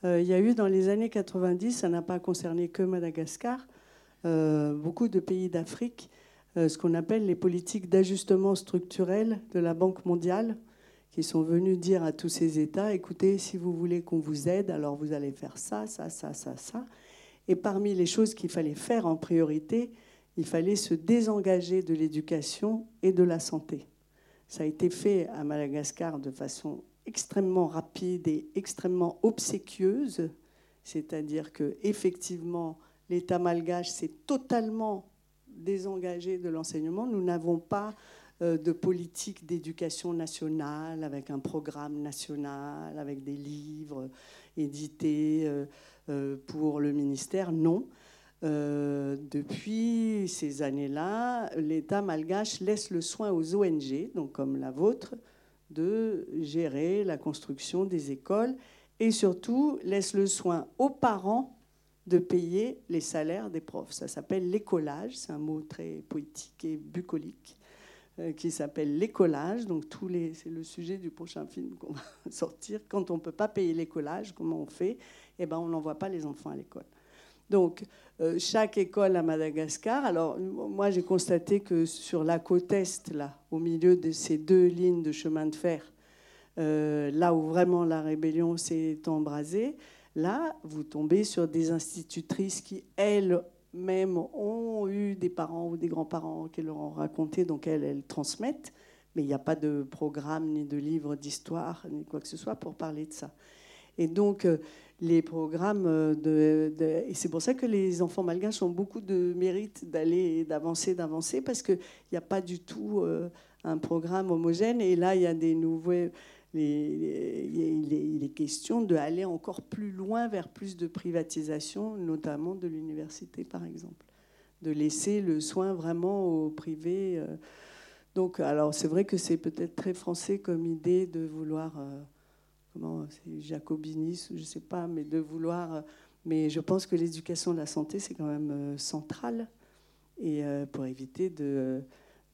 A: Euh, il y a eu dans les années 90, ça n'a pas concerné que Madagascar, euh, beaucoup de pays d'Afrique euh, ce qu'on appelle les politiques d'ajustement structurel de la Banque mondiale, qui sont venus dire à tous ces États, écoutez, si vous voulez qu'on vous aide, alors vous allez faire ça, ça, ça, ça, ça. Et parmi les choses qu'il fallait faire en priorité, il fallait se désengager de l'éducation et de la santé. Ça a été fait à Madagascar de façon extrêmement rapide et extrêmement obséquieuse, c'est-à-dire que effectivement l'État malgache s'est totalement désengagés de l'enseignement. Nous n'avons pas euh, de politique d'éducation nationale avec un programme national, avec des livres édités euh, euh, pour le ministère. Non. Depuis ces années-là, l'État malgache laisse le soin aux ONG, donc comme la vôtre, de gérer la construction des écoles et surtout laisse le soin aux parents de payer les salaires des profs. Ça s'appelle l'écolage, c'est un mot très poétique et bucolique euh, qui s'appelle l'écolage. Donc tous les, c'est le sujet du prochain film qu'on va sortir. Quand on ne peut pas payer l'écolage, comment on fait? Eh ben, on n'envoie pas les enfants à l'école. Donc euh, chaque école à Madagascar. Alors moi j'ai constaté que sur la côte est, là, au milieu de ces deux lignes de chemin de fer, euh, là où vraiment la rébellion s'est embrasée, Là, vous tombez sur des institutrices qui, elles-mêmes, ont eu des parents ou des grands-parents qui leur ont raconté, donc elles, elles transmettent, mais il n'y a pas de programme ni de livre d'histoire ni quoi que ce soit pour parler de ça. Et donc, euh, les programmes de, et c'est pour ça que les enfants malgaches ont beaucoup de mérite d'aller d'avancer d'avancer parce qu'il n'y a pas du tout un programme homogène et là il y a des nouveaux il est question d'aller encore plus loin vers plus de privatisation, notamment de l'université, par exemple. De laisser le soin vraiment au privé. Euh. Donc, alors, c'est vrai que c'est peut-être très français comme idée de vouloir, euh, comment, c'est jacobinisme, je ne sais pas, mais de vouloir. Euh, mais je pense que l'éducation de la santé, c'est quand même central. Et pour éviter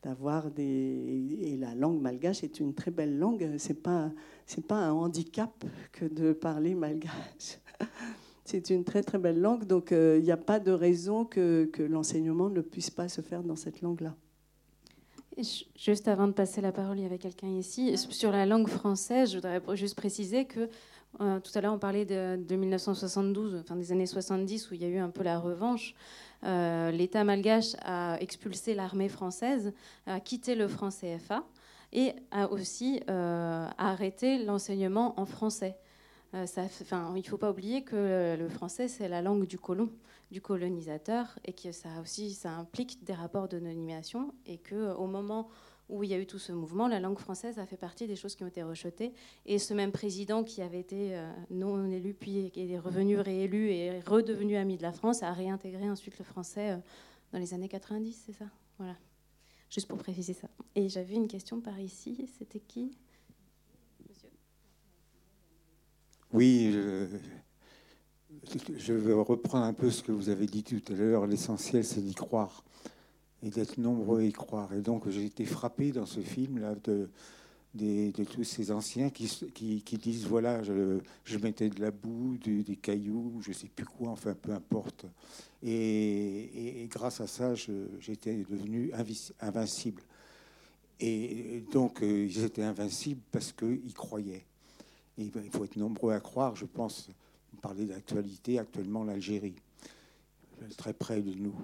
A: d'avoir des et la langue malgache est une très belle langue. C'est pas c'est pas un handicap que de parler malgache. C'est une très très belle langue, donc euh, il n'y a pas de raison que, que l'enseignement ne puisse pas se faire dans cette langue-là.
J: Juste avant de passer la parole, il y avait quelqu'un ici. Sur la langue française, je voudrais juste préciser que euh, tout à l'heure, on parlait de, de, 1972, enfin des années 70, où il y a eu un peu la revanche. Euh, l'État malgache a expulsé l'armée française, a quitté le franc CFA et a aussi euh, arrêté l'enseignement en français. Ça, enfin, il ne faut pas oublier que le français, c'est la langue du colon, du colonisateur, et que ça aussi, ça implique des rapports d'anonymisation, et qu'au moment où il y a eu tout ce mouvement, la langue française a fait partie des choses qui ont été rejetées. Et ce même président qui avait été euh, non élu, puis qui est revenu réélu et redevenu ami de la France, a réintégré ensuite le français euh, dans les années 90, c'est ça? Voilà. Juste pour préciser ça. Et j'avais une question par ici. C'était qui?
K: Monsieur. Oui, je, je veux reprendre un peu ce que vous avez dit tout à l'heure. L'essentiel, c'est d'y croire et d'être nombreux à y croire. Et donc j'ai été frappé dans ce film-là de, tous ces anciens qui, disent, voilà, je, mettais de la boue, des cailloux, je ne sais plus quoi, enfin peu importe. Et, grâce à ça, j'étais devenu invincible. Et donc euh, ils étaient invincibles parce qu'ils croyaient. Ben, il faut être nombreux à croire, je pense, parler d'actualité, actuellement l'Algérie, très près de nous.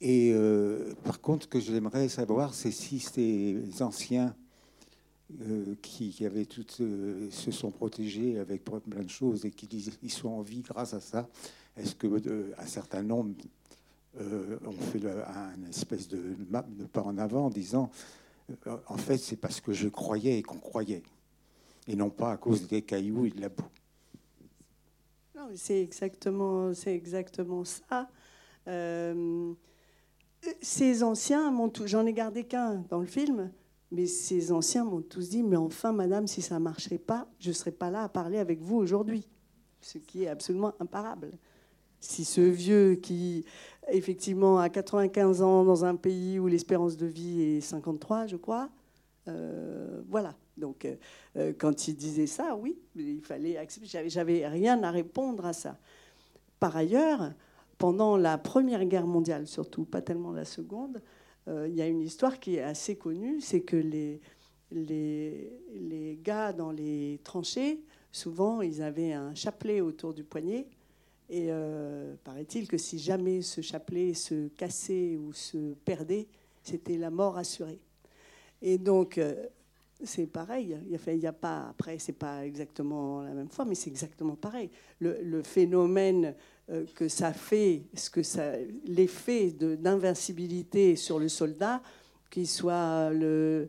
K: Et euh, par contre, ce que j'aimerais savoir, c'est si ces anciens euh, qui, avaient toutes, euh, se sont protégés avec plein de choses et qui ils sont en vie grâce à ça, est-ce que un certain nombre ont fait un espèce de, de pas en avant en disant en fait c'est parce que je croyais et qu'on croyait et non pas à cause des cailloux et de la boue?
A: C'est exactement, ça ces anciens m'ont j'en ai gardé qu'un dans le film, mais ces anciens m'ont tous dit Mais enfin, madame, si ça ne marchait pas, je ne serais pas là à parler avec vous aujourd'hui. Ce qui est absolument imparable. Si ce vieux qui, effectivement, a 95 ans dans un pays où l'espérance de vie est 53, je crois, euh, voilà. Donc, euh, quand il disait ça, oui, il fallait accepter. J'avais rien à répondre à ça. Par ailleurs, pendant la Première Guerre mondiale, surtout pas tellement la Seconde, euh, il y a une histoire qui est assez connue, c'est que les, les, les, gars dans les tranchées, souvent, ils avaient un chapelet autour du poignet. Et euh, paraît-il que si jamais ce chapelet se cassait ou se perdait, c'était la mort assurée. Et donc, euh, c'est pareil. Il n'y a, pas, après, c'est pas exactement la même fois, mais c'est exactement pareil. Le, phénomène euh, que ça fait, l'effet d'invincibilité sur le soldat, qu'il soit le,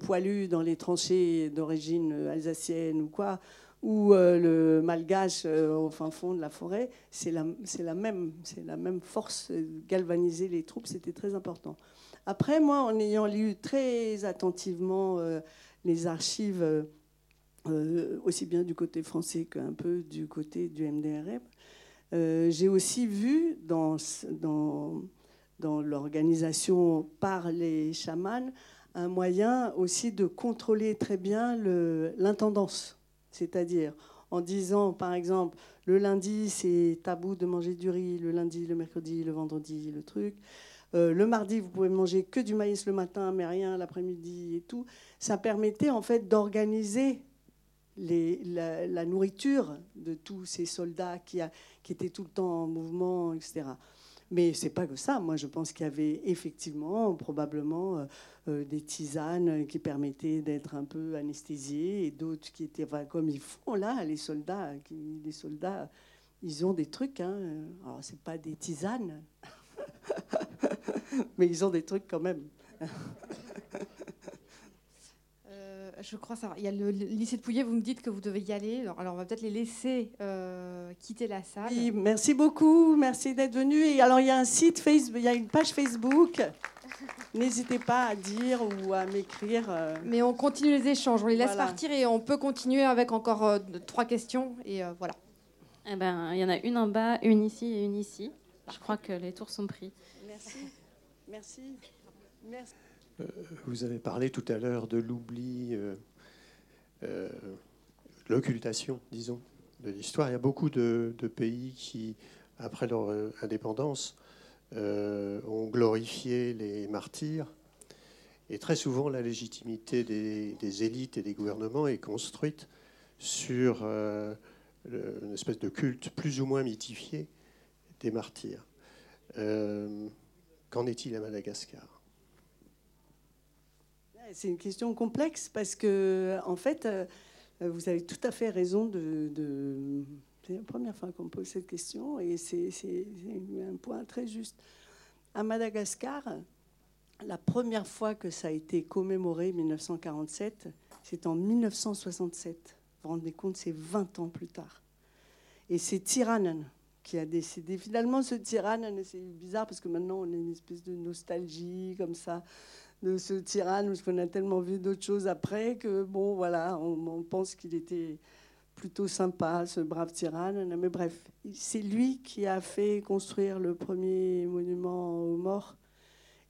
A: poilu dans les tranchées d'origine alsacienne ou quoi, ou euh, le malgache euh, au fin fond de la forêt, c'est la, même, la même force. Galvaniser les troupes, c'était très important. Après, moi, en ayant lu très attentivement les archives, aussi bien du côté français qu'un peu du côté du MDRM, euh, j'ai aussi vu dans, dans l'organisation par les chamans un moyen aussi de contrôler très bien l'intendance. C'est-à-dire en disant, par exemple, le lundi, c'est tabou de manger du riz, le lundi, le mercredi, le vendredi, le truc. Euh, le mardi, vous pouvez manger que du maïs le matin, mais rien l'après-midi et tout. Ça permettait en fait d'organiser la, nourriture de tous ces soldats qui, étaient tout le temps en mouvement, etc. Mais c'est pas que ça. Moi, je pense qu'il y avait effectivement, probablement, euh, euh, des tisanes qui permettaient d'être un peu anesthésiés et d'autres qui étaient, comme ils font là, les soldats. Les soldats, ils ont des trucs. Hein. Alors, c'est pas des tisanes, mais ils ont des trucs quand même.
B: je crois ça. Il y a le, lycée de Pouillet, vous me dites que vous devez y aller. Alors, on va peut-être les laisser euh, quitter la salle.
A: Oui, merci beaucoup. Merci d'être venu. Et alors, il y a un site Facebook, il y a une page Facebook. N'hésitez pas à dire ou à m'écrire. Euh.
B: Mais on continue les échanges. On les laisse partir et on peut continuer avec encore euh, trois questions. Et voilà.
J: Eh ben, il y en a une en bas, une ici et une ici. Je crois que les tours sont pris.
A: Merci.
L: Euh, vous avez parlé tout à l'heure de l'oubli, euh, euh, l'occultation, disons, de l'histoire. Il y a beaucoup de, pays qui, après leur indépendance, ont glorifié les martyrs. Et très souvent, la légitimité des, élites et des gouvernements est construite sur une espèce de culte plus ou moins mythifié des martyrs. Qu'en est-il à Madagascar?
A: C'est une question complexe parce que, en fait, euh, vous avez tout à fait raison de. c'est la première fois qu'on pose cette question et c'est un point très juste. À Madagascar, la première fois que ça a été commémoré, 1947, c'est en 1967. Vous vous rendez compte, c'est 20 ans plus tard. Et c'est Tiranen qui a décidé. Finalement, ce Tiranen, c'est bizarre parce que maintenant on a une espèce de nostalgie comme ça de ce tyranne, parce qu'on a tellement vu d'autres choses après que, bon, voilà, on, pense qu'il était plutôt sympa, ce brave tyranne. Mais bref, c'est lui qui a fait construire le premier monument aux morts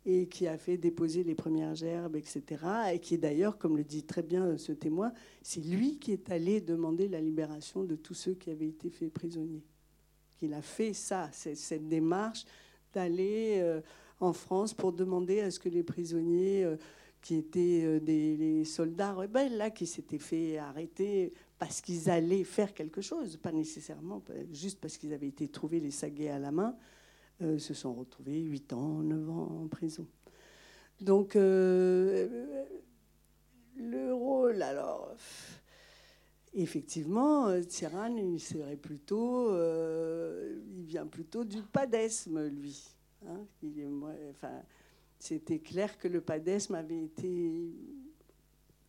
A: et qui a fait déposer les premières gerbes, etc. Et qui, d'ailleurs, comme le dit très bien ce témoin, c'est lui qui est allé demander la libération de tous ceux qui avaient été faits prisonniers. Il a fait ça, cette démarche d'aller... Euh, en France pour demander à ce que les prisonniers euh, qui étaient euh, des soldats rebelles, là, qui s'étaient fait arrêter parce qu'ils allaient faire quelque chose, pas nécessairement juste parce qu'ils avaient été trouvés les saguets à la main, se sont retrouvés 8 ans, 9 ans en prison. Donc, le rôle, alors, effectivement, Tyrann, il serait plutôt, il vient plutôt du padesme, lui. Hein, c'était clair que le PADESM avait été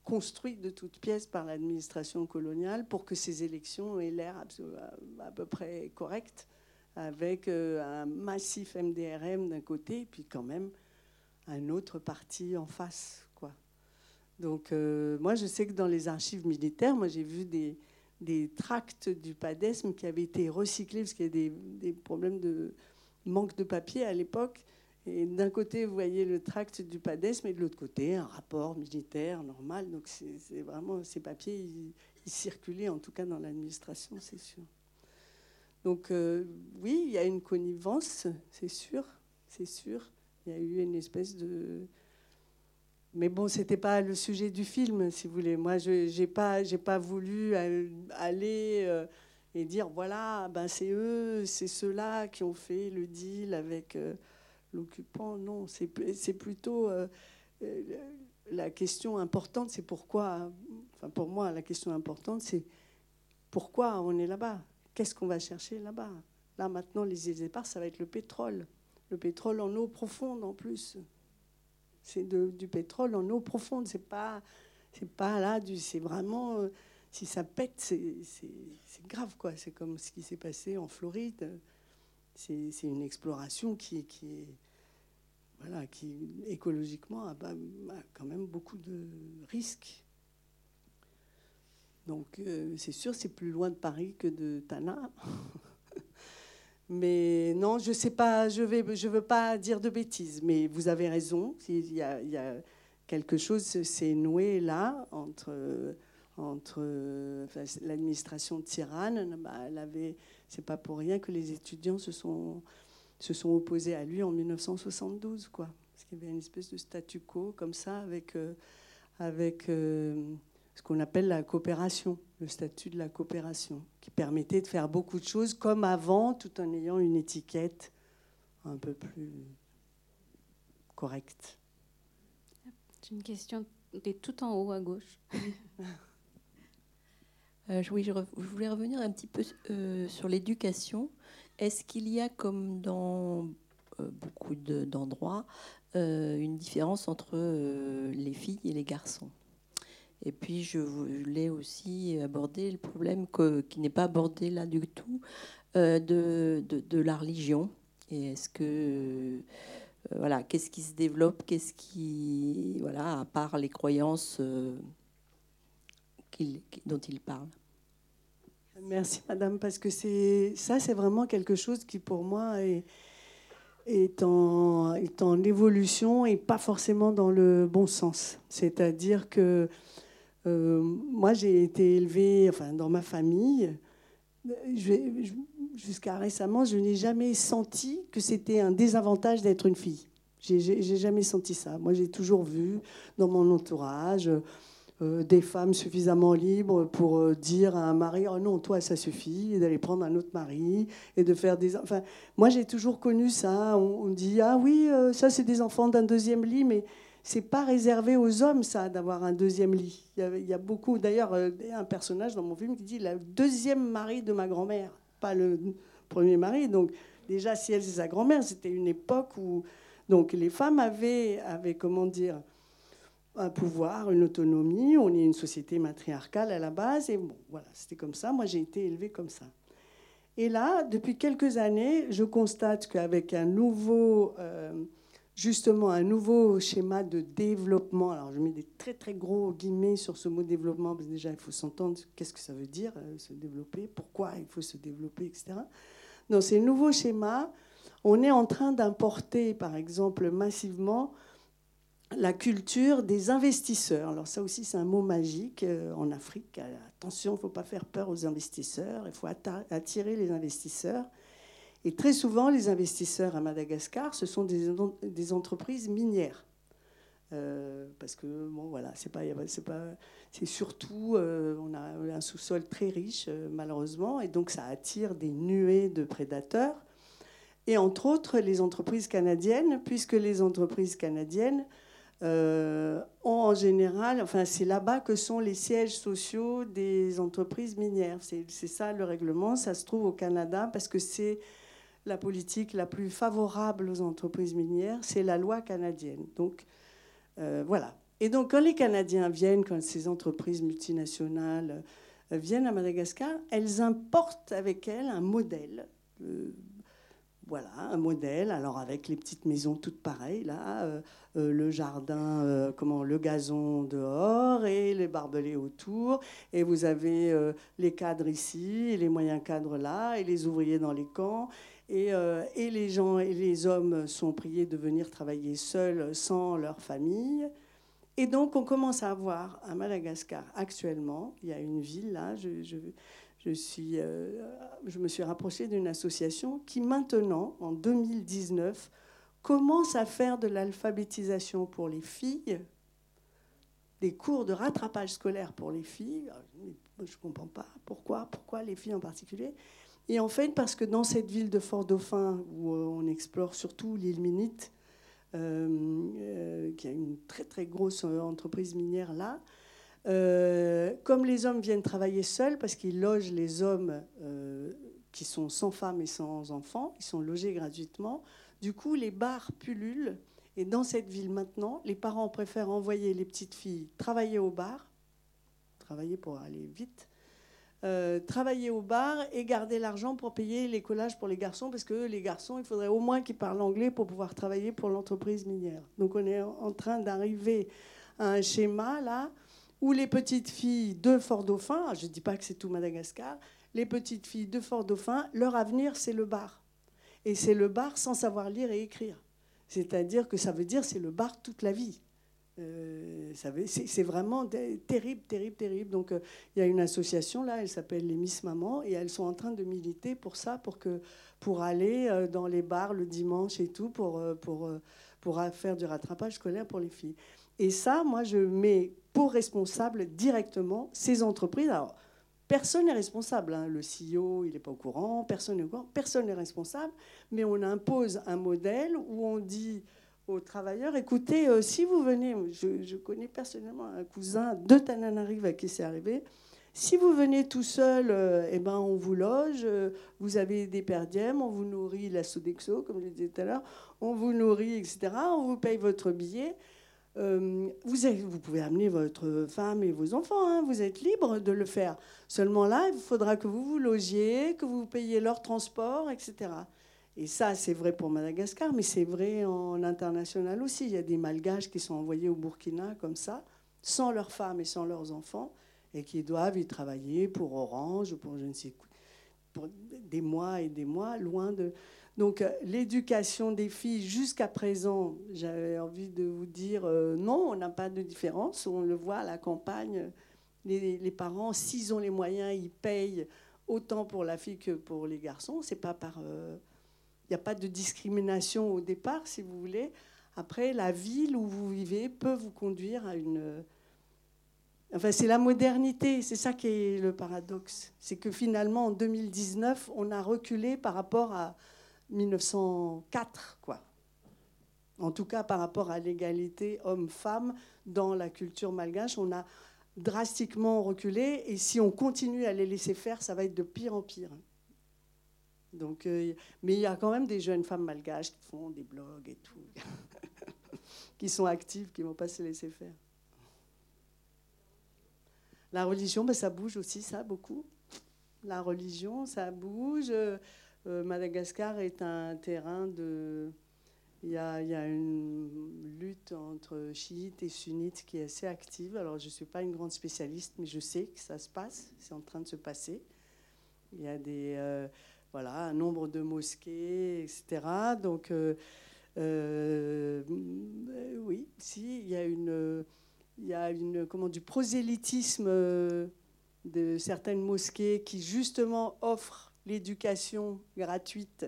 A: construit de toutes pièces par l'administration coloniale pour que ces élections aient l'air à, peu près correctes, avec euh, un massif MDRM d'un côté, puis quand même un autre parti en face. Donc euh, moi, je sais que dans les archives militaires, moi j'ai vu des, tracts du PADESM qui avaient été recyclés parce qu'il y a des, des problèmes de manque de papier à l'époque. Et d'un côté, vous voyez le tract du PADES, mais de l'autre côté, un rapport militaire normal. Donc, c'est vraiment ces papiers, ils, circulaient en tout cas dans l'administration, c'est sûr. Donc, euh, oui, il y a une connivence, c'est sûr, c'est sûr. Il y a eu une espèce de. Mais bon, c'était pas le sujet du film, si vous voulez. Moi, je n'ai pas, pas voulu aller. Euh, et dire voilà, ben c'est eux, c'est ceux-là qui ont fait le deal avec euh, l'occupant. Non, c'est plutôt euh, la question importante, c'est pourquoi, enfin pour moi, la question importante, c'est pourquoi on est là-bas? Qu'est-ce qu'on va chercher là-bas? Là, maintenant, les îles départ, ça va être le pétrole. Le pétrole en eau profonde en plus. C'est du pétrole en eau profonde. C'est pas, c'est pas là, c'est vraiment si ça pète, c'est grave, quoi. C'est comme ce qui s'est passé en Floride. C'est une exploration qui, qui est voilà, qui écologiquement a, quand même beaucoup de risques. Donc euh, c'est sûr, c'est plus loin de Paris que de Tana. mais non, je sais pas, je je veux pas dire de bêtises, mais vous avez raison. Il y a, quelque chose, c'est noué là entre entre l'administration tyranne. Bah, elle c'est pas pour rien que les étudiants se sont, se sont opposés à lui en 1972, quoi. Parce qu'il y avait une espèce de statu quo comme ça avec, euh, avec euh, ce qu'on appelle la coopération, le statut de la coopération, qui permettait de faire beaucoup de choses comme avant, tout en ayant une étiquette un peu plus correctes.
J: J'ai une question est tout en haut à gauche.
M: Euh, oui, je, voulais revenir un petit peu euh, sur l'éducation. Est-ce qu'il y a, comme dans euh, beaucoup d'endroits, une différence entre les filles et les garçons? Et puis, je voulais aussi aborder le problème qui n'est pas abordé là du tout de, de, de, la religion. Et est-ce que euh, voilà, qu'est-ce qui se développe, qu'est-ce qui, voilà, à part les croyances euh, dont il parle.
A: Merci Madame, parce que ça, c'est vraiment quelque chose qui pour moi est, est, en, est en évolution et pas forcément dans le bon sens. C'est-à-dire que euh, moi j'ai été élevée, enfin dans ma famille, jusqu'à récemment, je n'ai jamais senti que c'était un désavantage d'être une fille. J'ai jamais senti ça. Moi, j'ai toujours vu dans mon entourage euh, des femmes suffisamment libres pour euh, dire à un mari oh non, toi, ça suffit, d'aller prendre un autre mari et de faire des. Enfin, moi, j'ai toujours connu ça. On, dit ah oui, ça, c'est des enfants d'un deuxième lit, mais c'est pas réservé aux hommes, ça, d'avoir un deuxième lit. Il y a, beaucoup. D'ailleurs, un personnage dans mon film qui dit le deuxième mari de ma grand-mère, pas le premier mari. Donc, déjà, si elle, c'est sa grand-mère, c'était une époque où. Donc, les femmes avaient, avaient, comment dire, un pouvoir, une autonomie. On est une société matriarcale à la base. Et bon, voilà, c'était comme ça. Moi, j'ai été élevée comme ça. Et là, depuis quelques années, je constate qu'avec un nouveau. Euh, justement un nouveau schéma de développement. Alors je mets des très très gros guillemets sur ce mot développement, parce que déjà il faut s'entendre qu'est-ce que ça veut dire, euh, se développer, pourquoi il faut se développer, etc. Dans ces nouveaux schémas, on est en train d'importer par exemple massivement la culture des investisseurs. Alors ça aussi c'est un mot magique euh, en Afrique. Attention, il ne faut pas faire peur aux investisseurs, il faut attirer les investisseurs. Et très souvent, les investisseurs à Madagascar, ce sont des, entreprises minières. Euh, parce que bon voilà c'est surtout euh, on a un sous-sol très riche euh, malheureusement et donc ça attire des nuées de prédateurs et entre autres les entreprises canadiennes puisque les entreprises canadiennes ont en général enfin c'est là-bas que sont les sièges sociaux des entreprises minières c'est ça le règlement ça se trouve au Canada parce que c'est la politique la plus favorable aux entreprises minières, c'est la loi canadienne. Donc, euh, voilà. Et donc, quand les Canadiens viennent, quand ces entreprises multinationales euh, viennent à Madagascar, elles importent avec elles un modèle. Euh, voilà, un modèle, alors avec les petites maisons toutes pareilles, là, le jardin, comment, le gazon dehors et les barbelés autour, et vous avez les cadres ici, et les moyens cadres là, et les ouvriers dans les camps, euh, et, les gens et les hommes sont priés de venir travailler seuls, sans leur famille. Et donc, on commence à avoir à Madagascar actuellement, il y a une ville là, je, euh, me suis rapprochée d'une association qui maintenant, en 2019, commence à faire de l'alphabétisation pour les filles, des cours de rattrapage scolaire pour les filles. Je ne comprends pas pourquoi, pourquoi les filles en particulier. Et en fait, parce que dans cette ville de Fort-Dauphin, où euh, on explore surtout l'île Minite, euh, euh, qui a une très très grosse entreprise minière là, comme les hommes viennent travailler seuls, parce qu'ils logent les hommes qui sont sans femmes et sans enfants, ils sont logés gratuitement, du coup les bars pullulent. Et dans cette ville maintenant, les parents préfèrent envoyer les petites filles travailler au bar, travailler pour aller vite, euh, travailler au bar et garder l'argent pour payer les collages pour les garçons, parce que les garçons, il faudrait au moins qu'ils parlent anglais pour pouvoir travailler pour l'entreprise minière. Donc on est en train d'arriver à un schéma là où les petites filles de Fort-Dauphin, je ne dis pas que c'est tout Madagascar, les petites filles de Fort-Dauphin, leur avenir c'est le bar. Et c'est le bar sans savoir lire et écrire. C'est-à-dire que ça veut dire c'est le bar toute la vie. Euh, c'est vraiment terrible, terrible, terrible. Donc, euh, il y a une association là, elle s'appelle les Miss Maman, et elles sont en train de militer pour ça, pour, que, pour aller euh, dans les bars le dimanche et tout, pour, pour, pour faire du rattrapage scolaire pour les filles. Et ça, moi, je mets pour responsable directement ces entreprises. Alors, Personne n'est responsable. hein. Le CEO, il n'est pas au courant, personne n'est au courant, personne n'est responsable. Mais on impose un modèle où on dit aux travailleurs, écoutez, euh, si vous venez, je, connais personnellement un cousin de Tananarive à qui c'est arrivé, si vous venez tout seul, euh, eh ben, on vous loge, euh, vous avez des perdièmes, on vous nourrit la Sodexo, comme je disais tout à l'heure, on vous nourrit, etc., on vous paye votre billet. Vous pouvez amener votre femme et vos enfants, hein, vous êtes libre de le faire. Seulement là, il faudra que vous vous logiez, que vous payiez leur transport, etc. Et ça, c'est vrai pour Madagascar, mais c'est vrai en international aussi. Il y a des malgaches qui sont envoyés au Burkina comme ça, sans leurs femmes et sans leurs enfants, et qui doivent y travailler pour Orange, pour je ne sais quoi, pour des mois et des mois, loin de. Donc euh, l'éducation des filles jusqu'à présent, j'avais envie de vous dire euh, non, on n'a pas de différence. On le voit à la campagne, les, parents, s'ils ont les moyens, ils payent autant pour la fille que pour les garçons. C'est pas par, euh, n'y a pas de discrimination au départ, si vous voulez. Après, la ville où vous vivez peut vous conduire à une Enfin, c'est la modernité, c'est ça qui est le paradoxe. C'est que finalement, en 2019, on a reculé par rapport à 1904, quoi. En tout cas, par rapport à l'égalité homme-femme dans la culture malgache, on a drastiquement reculé. Et si on continue à les laisser faire, ça va être de pire en pire. Donc, euh, mais il y a quand même des jeunes femmes malgaches qui font des blogs et tout, qui sont actives, qui ne vont pas se laisser faire. La religion, ben, ça bouge aussi, ça, beaucoup. La religion, ça bouge. Euh, euh, Madagascar est un terrain de... Il y, a, une lutte entre chiites et sunnites qui est assez active. Alors, je ne suis pas une grande spécialiste, mais je sais que ça se passe, c'est en train de se passer. Il y a des, voilà, un nombre de mosquées, etc. Donc, euh, euh, oui, si, il y a une il y a une, comment, du prosélytisme euh, de certaines mosquées qui justement offrent l'éducation gratuite,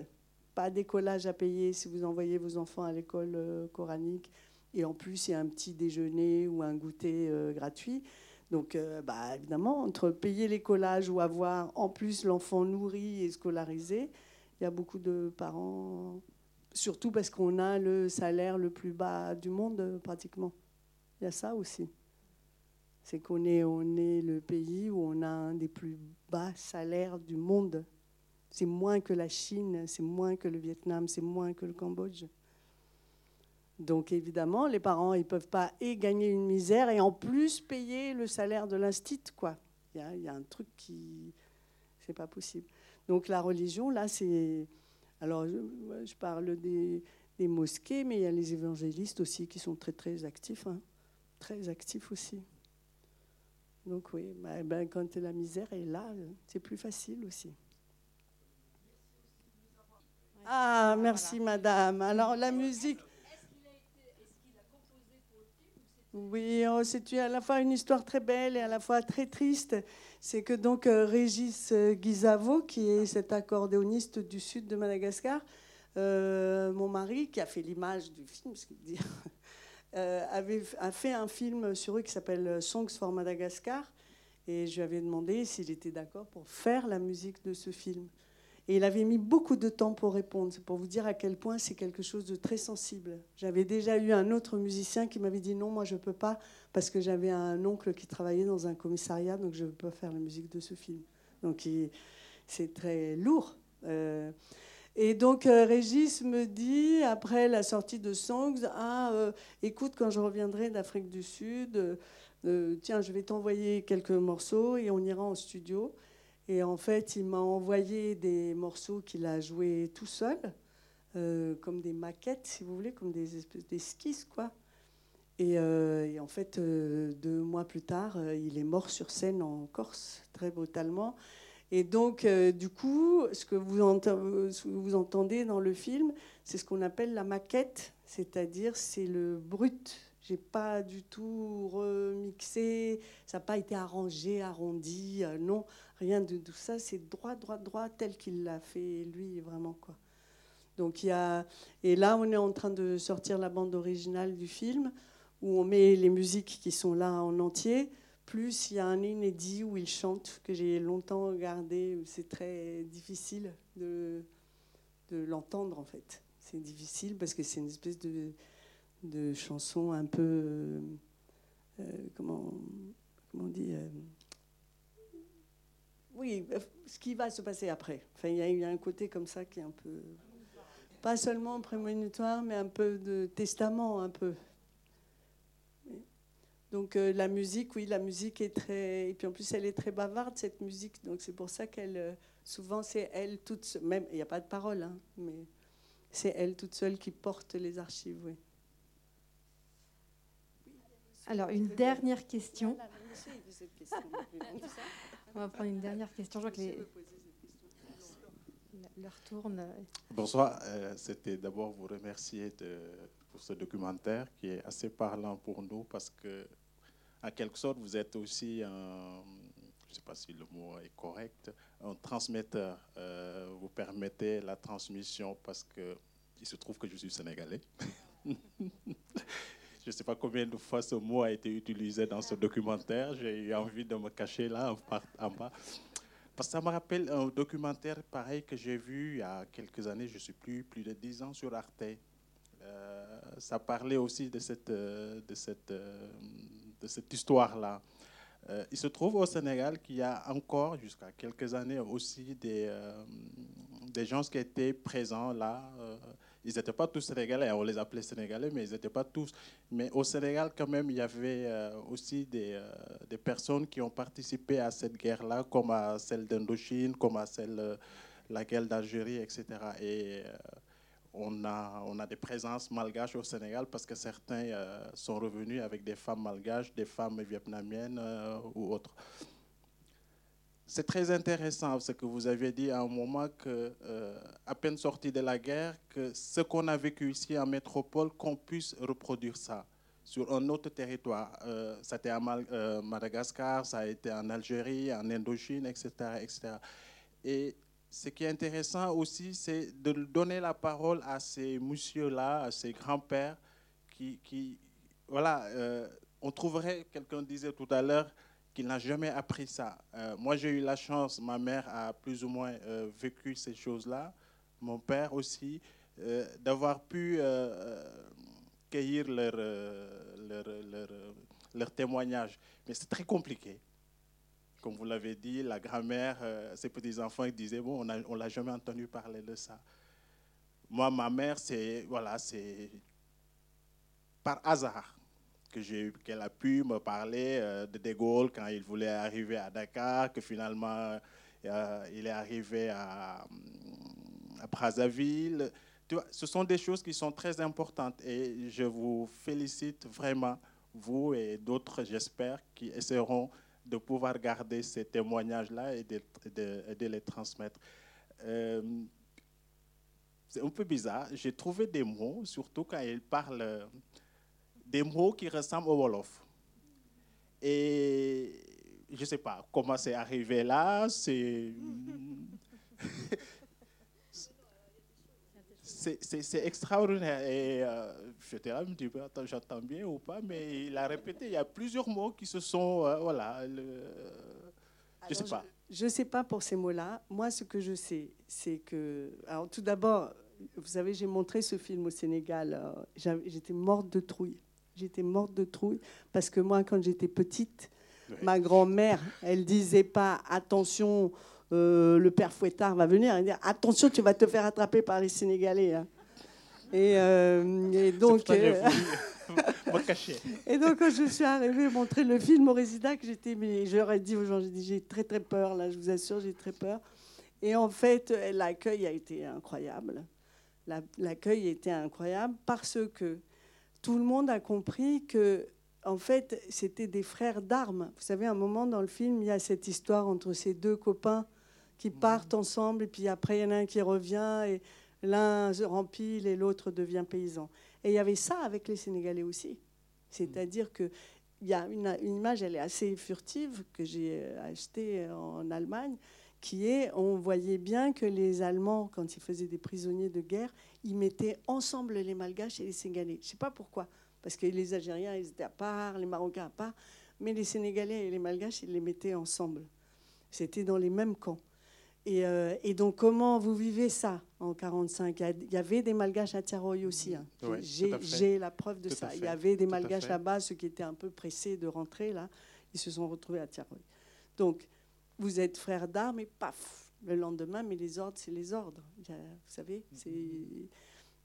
A: pas d'écolage à payer si vous envoyez vos enfants à l'école coranique. Et en plus, il y a un petit déjeuner ou un goûter gratuit. Donc, euh, bah, évidemment, entre payer l'écolage ou avoir en plus l'enfant nourri et scolarisé, il y a beaucoup de parents, surtout parce qu'on a le salaire le plus bas du monde euh, pratiquement. Il y a ça aussi. C'est qu'on est, on est le pays où on a un des plus bas salaires du monde. C'est moins que la Chine, c'est moins que le Vietnam, c'est moins que le Cambodge. Donc évidemment, les parents, ils ne peuvent pas et gagner une misère et en plus payer le salaire de l'instit. Quoi. Il, y a, un truc qui... C'est pas possible. Donc la religion, là, c'est... Alors, je, je parle des, mosquées, mais il y a les évangélistes aussi qui sont très, très actifs. hein très actif aussi. Donc oui, bah, ben, quand la misère est là, c'est plus facile aussi. Ah, merci madame. Alors la musique... Oui, oh, c'est à la fois une histoire très belle et à la fois très triste. C'est que donc euh, Régis Guizavo, qui est cet accordéoniste du sud de Madagascar, euh, mon mari, qui a fait l'image du film, euh, avait, a fait un film sur eux qui s'appelle Songs for Madagascar. Et je lui avais demandé s'il était d'accord pour faire la musique de ce film. Et il avait mis beaucoup de temps pour répondre. Pour vous dire à quel point c'est quelque chose de très sensible. J'avais déjà eu un autre musicien qui m'avait dit non, moi je ne peux pas, parce que j'avais un oncle qui travaillait dans un commissariat, donc je ne peux pas faire la musique de ce film. Donc c'est très lourd. Euh, et donc euh, Régis me dit, après la sortie de Songs, ah, euh, écoute, quand je reviendrai d'Afrique du Sud, tiens, je vais t'envoyer quelques morceaux et on ira en studio. Et en fait, il m'a envoyé des morceaux qu'il a joués tout seul, euh, comme des maquettes, si vous voulez, comme des espèces d'esquisses, quoi. Et, euh, et en fait, euh, deux mois plus tard, il est mort sur scène en Corse, très brutalement. Et donc, du coup, ce que, vous vous entendez dans le film, c'est ce qu'on appelle la maquette, c'est-à-dire c'est le brut. J'ai pas du tout remixé, ça n'a pas été arrangé, arrondi, non, rien de tout ça. C'est droit, droit, droit, tel qu'il l'a fait lui, vraiment quoi. Donc il y a et là on est en train de sortir la bande originale du film où on met les musiques qui sont là en entier Plus il y a un inédit où il chante que j'ai longtemps regardé. C'est très difficile de, de l'entendre en fait. C'est difficile parce que c'est une espèce de, de chanson un peu. euh, comment, comment on dit euh, Oui, ce qui va se passer après. Enfin, il y, a- il y a un côté comme ça qui est un peu. Pas seulement prémonitoire, mais un peu de testament, un peu. Donc euh, la musique, oui, la musique est très... Et puis en plus, elle est très bavarde, cette musique. Donc c'est pour ça qu'elle... euh, souvent, c'est elle toute seule. Même, il n'y a pas de parole, hein, mais c'est elle toute seule qui porte les archives, oui.
B: Alors, une dernière question. On va prendre une dernière question. Je vois que les... l'heure tourne.
N: Bonsoir, euh, c'était d'abord vous remercier de- pour ce documentaire qui est assez parlant pour nous parce que, en quelque sorte, vous êtes aussi un, je ne sais pas si le mot est correct, un transmetteur. Euh, vous permettez la transmission parce que il se trouve que je suis sénégalais. Je ne sais pas combien de fois ce mot a été utilisé dans ce documentaire. J'ai eu envie de me cacher là, en, bas. Parce que ça me rappelle un documentaire pareil que j'ai vu il y a quelques années, je ne sais plus, plus de 10 ans sur Arte. Euh, ça parlait aussi de cette, euh, de cette, euh, de cette histoire-là. Il se trouve au Sénégal qu'il y a encore, jusqu'à quelques années aussi, des, des gens qui étaient présents là. Ils n'étaient pas tous sénégalais, on les appelait sénégalais, mais ils n'étaient pas tous. Mais au Sénégal, quand même, il y avait euh, aussi des, euh, des personnes qui ont participé à cette guerre-là, comme à celle d'Indochine, comme à celle, euh, la guerre d'Algérie, etc. Et on, a, on a des présences malgaches au Sénégal parce que certains sont revenus avec des femmes malgaches, des femmes vietnamiennes ou autres. C'est très intéressant ce que vous avez dit à un moment que, euh, à peine sorti de la guerre, que ce qu'on a vécu ici en métropole, qu'on puisse reproduire ça sur un autre territoire. Euh, ça a été à euh, Madagascar, ça a été en Algérie, en Indochine, etc., etc. Et ce qui est intéressant aussi, c'est de donner la parole à ces messieurs-là, à ces grands-pères, qui, voilà, on trouverait, quelqu'un disait tout à l'heure, qu'il n'a jamais appris ça. Euh, moi, j'ai eu la chance, ma mère a plus ou moins euh, vécu ces choses-là, mon père aussi, euh, d'avoir pu cueillir leur, leur, témoignage. Mais c'est très compliqué. Comme vous l'avez dit, la grand-mère, ses petits-enfants, disaient, bon, on ne l'a jamais entendu parler de ça. Moi, ma mère, c'est voilà, c'est par hasard qu'elle a pu me parler euh, de De Gaulle quand il voulait arriver à Dakar, que finalement euh, il est arrivé à, à Brazzaville. Ce sont des choses qui sont très importantes et je vous félicite vraiment, vous et d'autres, j'espère, qui essaieront de pouvoir garder ces témoignages-là et de, les transmettre. Euh, c'est un peu bizarre. J'ai trouvé des mots, surtout quand il parle des mots qui ressemblent au Wolof. Et je ne sais pas comment c'est arrivé là. C'est. C'est extraordinaire. Et euh, j'étais là, je me dis, j'entends bien ou pas, mais il a répété, il y a plusieurs mots qui se sont. euh, voilà. le- je ne sais pas.
A: Je ne sais pas pour ces mots-là. Moi, ce que je sais, c'est que. Alors, tout d'abord, vous savez, j'ai montré ce film au Sénégal. euh, J'étais morte de trouille. J'étais morte de trouille parce que moi, quand j'étais petite, ma grand-mère, elle disait pas attention, euh, le père Fouettard va venir. Elle disait attention, tu vas te faire attraper par les Sénégalais. hein. Et, euh, et donc.
N: que
A: euh, et donc, quand je suis arrivée montrer le film au Résidac, j'étais, mais je leur ai dit aux gens, j'ai dit, j'ai très très peur, là, je vous assure, j'ai très peur. Et en fait, l'accueil a été incroyable. La- L'accueil a été incroyable parce que tout le monde a compris que, en fait, c'était des frères d'armes. Vous savez, à un moment dans le film, il y a cette histoire entre ces deux copains qui partent ensemble, et puis après, il y en a un qui revient, et l'un se rempile et l'autre devient paysan. Et il y avait ça avec les Sénégalais aussi. C'est-à-dire que il y a une, une image, elle est assez furtive, que j'ai euh, achetée en Allemagne, qui est, on voyait bien que les Allemands, quand ils faisaient des prisonniers de guerre, ils mettaient ensemble les Malgaches et les Sénégalais. Je ne sais pas pourquoi, parce que les Algériens, ils étaient à part, les Marocains à part. mais les Sénégalais et les Malgaches, ils les mettaient ensemble. C'était dans les mêmes camps. Et, euh, et, donc, comment vous vivez ça en 45 Il y avait des Malgaches à Tiaroy aussi. Hein.
N: Oui,
A: J'ai la preuve de ça. Il y avait des Malgaches là-bas, ceux qui étaient un peu pressés de rentrer, là, ils se sont retrouvés à Tiaroy. Donc, vous êtes frères d'armes et paf, le lendemain, mais les ordres, c'est les ordres. Vous savez,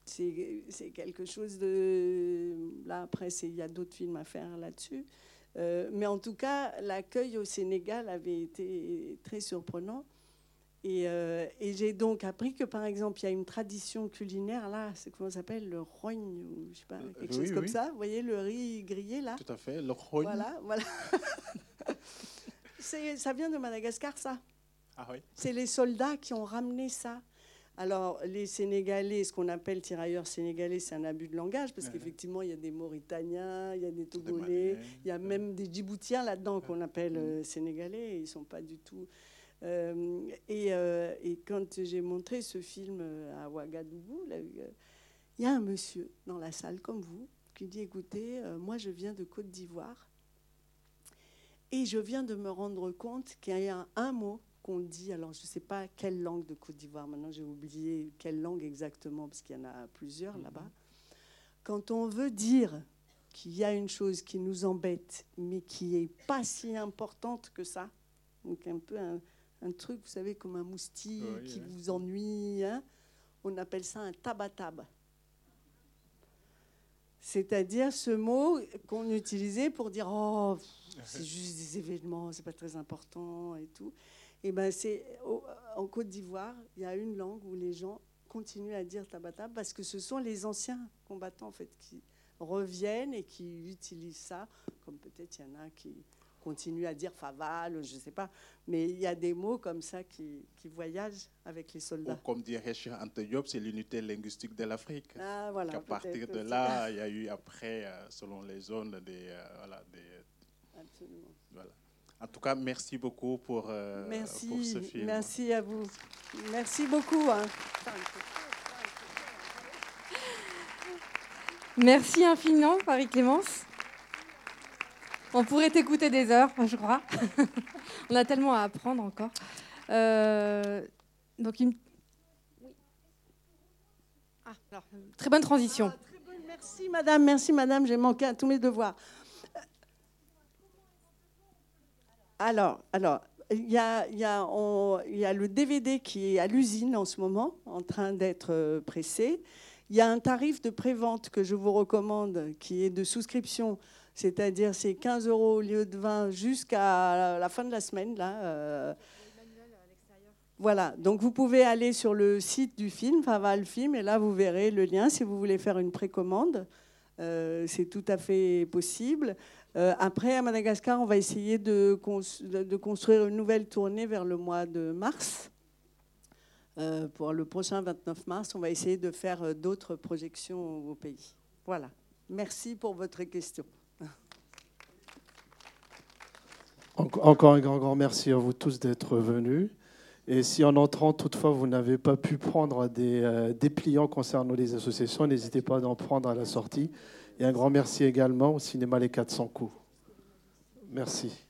A: c'est quelque chose de... Là, après, il y a d'autres films à faire là-dessus. Euh, mais en tout cas, l'accueil au Sénégal avait été très surprenant. Euh, et, j'ai donc appris que, par exemple, il y a une tradition culinaire, là, c'est comment ça s'appelle Le rogne, ou je sais pas, euh, quelque chose comme ça. Vous voyez, le riz grillé, là
N: Tout à fait, le rogne.
A: Voilà, voilà. ça vient de Madagascar, ça.
N: Ah oui.
A: C'est les soldats qui ont ramené ça. Alors, les Sénégalais, ce qu'on appelle tirailleurs sénégalais, c'est un abus de langage, parce qu'effectivement, il y a des Mauritaniens, il y a des Togolais, il y a même des Djiboutiens là-dedans qu'on appelle euh, sénégalais, et ils ne sont pas du tout... Euh, euh, et, quand j'ai montré ce film à Ouagadougou, il y a un monsieur dans la salle, comme vous, qui dit, écoutez, moi je viens de Côte d'Ivoire, et je viens de me rendre compte qu'il y a un mot qu'on dit, alors je ne sais pas quelle langue de Côte d'Ivoire, maintenant j'ai oublié quelle langue exactement, parce qu'il y en a plusieurs mhm. là-bas. Quand on veut dire qu'il y a une chose qui nous embête, mais qui n'est pas si importante que ça, donc un peu un, truc, vous savez, comme un moustique qui vous ennuie, hein, on appelle ça un tabatab. C'est-à-dire ce mot qu'on utilisait pour dire oh c'est juste des événements, c'est pas très important et tout. Et ben c'est en Côte d'Ivoire, il y a une langue où les gens continuent à dire tabata parce que ce sont les anciens combattants en fait qui reviennent et qui utilisent ça, comme peut-être il y en a qui continuent à dire faval, je ne sais pas, mais il y a des mots comme ça qui, qui voyagent avec les soldats.
N: Ou comme dirait Cheikh Ante Diop, c'est l'unité linguistique de l'Afrique.
A: Ah, voilà,
N: à partir de là, il y a eu après, euh, selon les zones, des, euh, voilà, des
A: Absolument.
N: Voilà. En tout cas, merci beaucoup pour, euh,
A: merci,
N: ce film.
A: Merci à vous. Merci beaucoup. Hein.
B: Merci infiniment, Marie-Clémence. On pourrait t'écouter des heures, je crois. On a tellement à apprendre encore. Euh, ah, très bonne transition. Ah,
A: merci, madame. Merci, madame. J'ai manqué à tous mes devoirs. Alors, alors, il y a, a, y a, le DVD qui est à l'usine en ce moment, en train d'être euh, pressé. Il y a un tarif de prévente que je vous recommande, qui est de souscription, c'est-à-dire c'est 15 euros au lieu de 20 jusqu'à la fin de la semaine. Là, euh. Voilà, donc vous pouvez aller sur le site du film, Faval Film, et là vous verrez le lien si vous voulez faire une précommande. Euh, c'est tout à fait possible. Euh, après, à Madagascar, on va essayer de, construire une nouvelle tournée vers le mois de mars. Pour le prochain 29 mars, on va essayer de faire d'autres projections au pays. Voilà. Merci pour votre question.
C: Encore un grand, grand merci à vous tous d'être venus. Et si en entrant, toutefois, vous n'avez pas pu prendre des dépliants concernant les associations, n'hésitez pas à en prendre à la sortie. Et un grand merci également au cinéma Les 400 coups. Merci.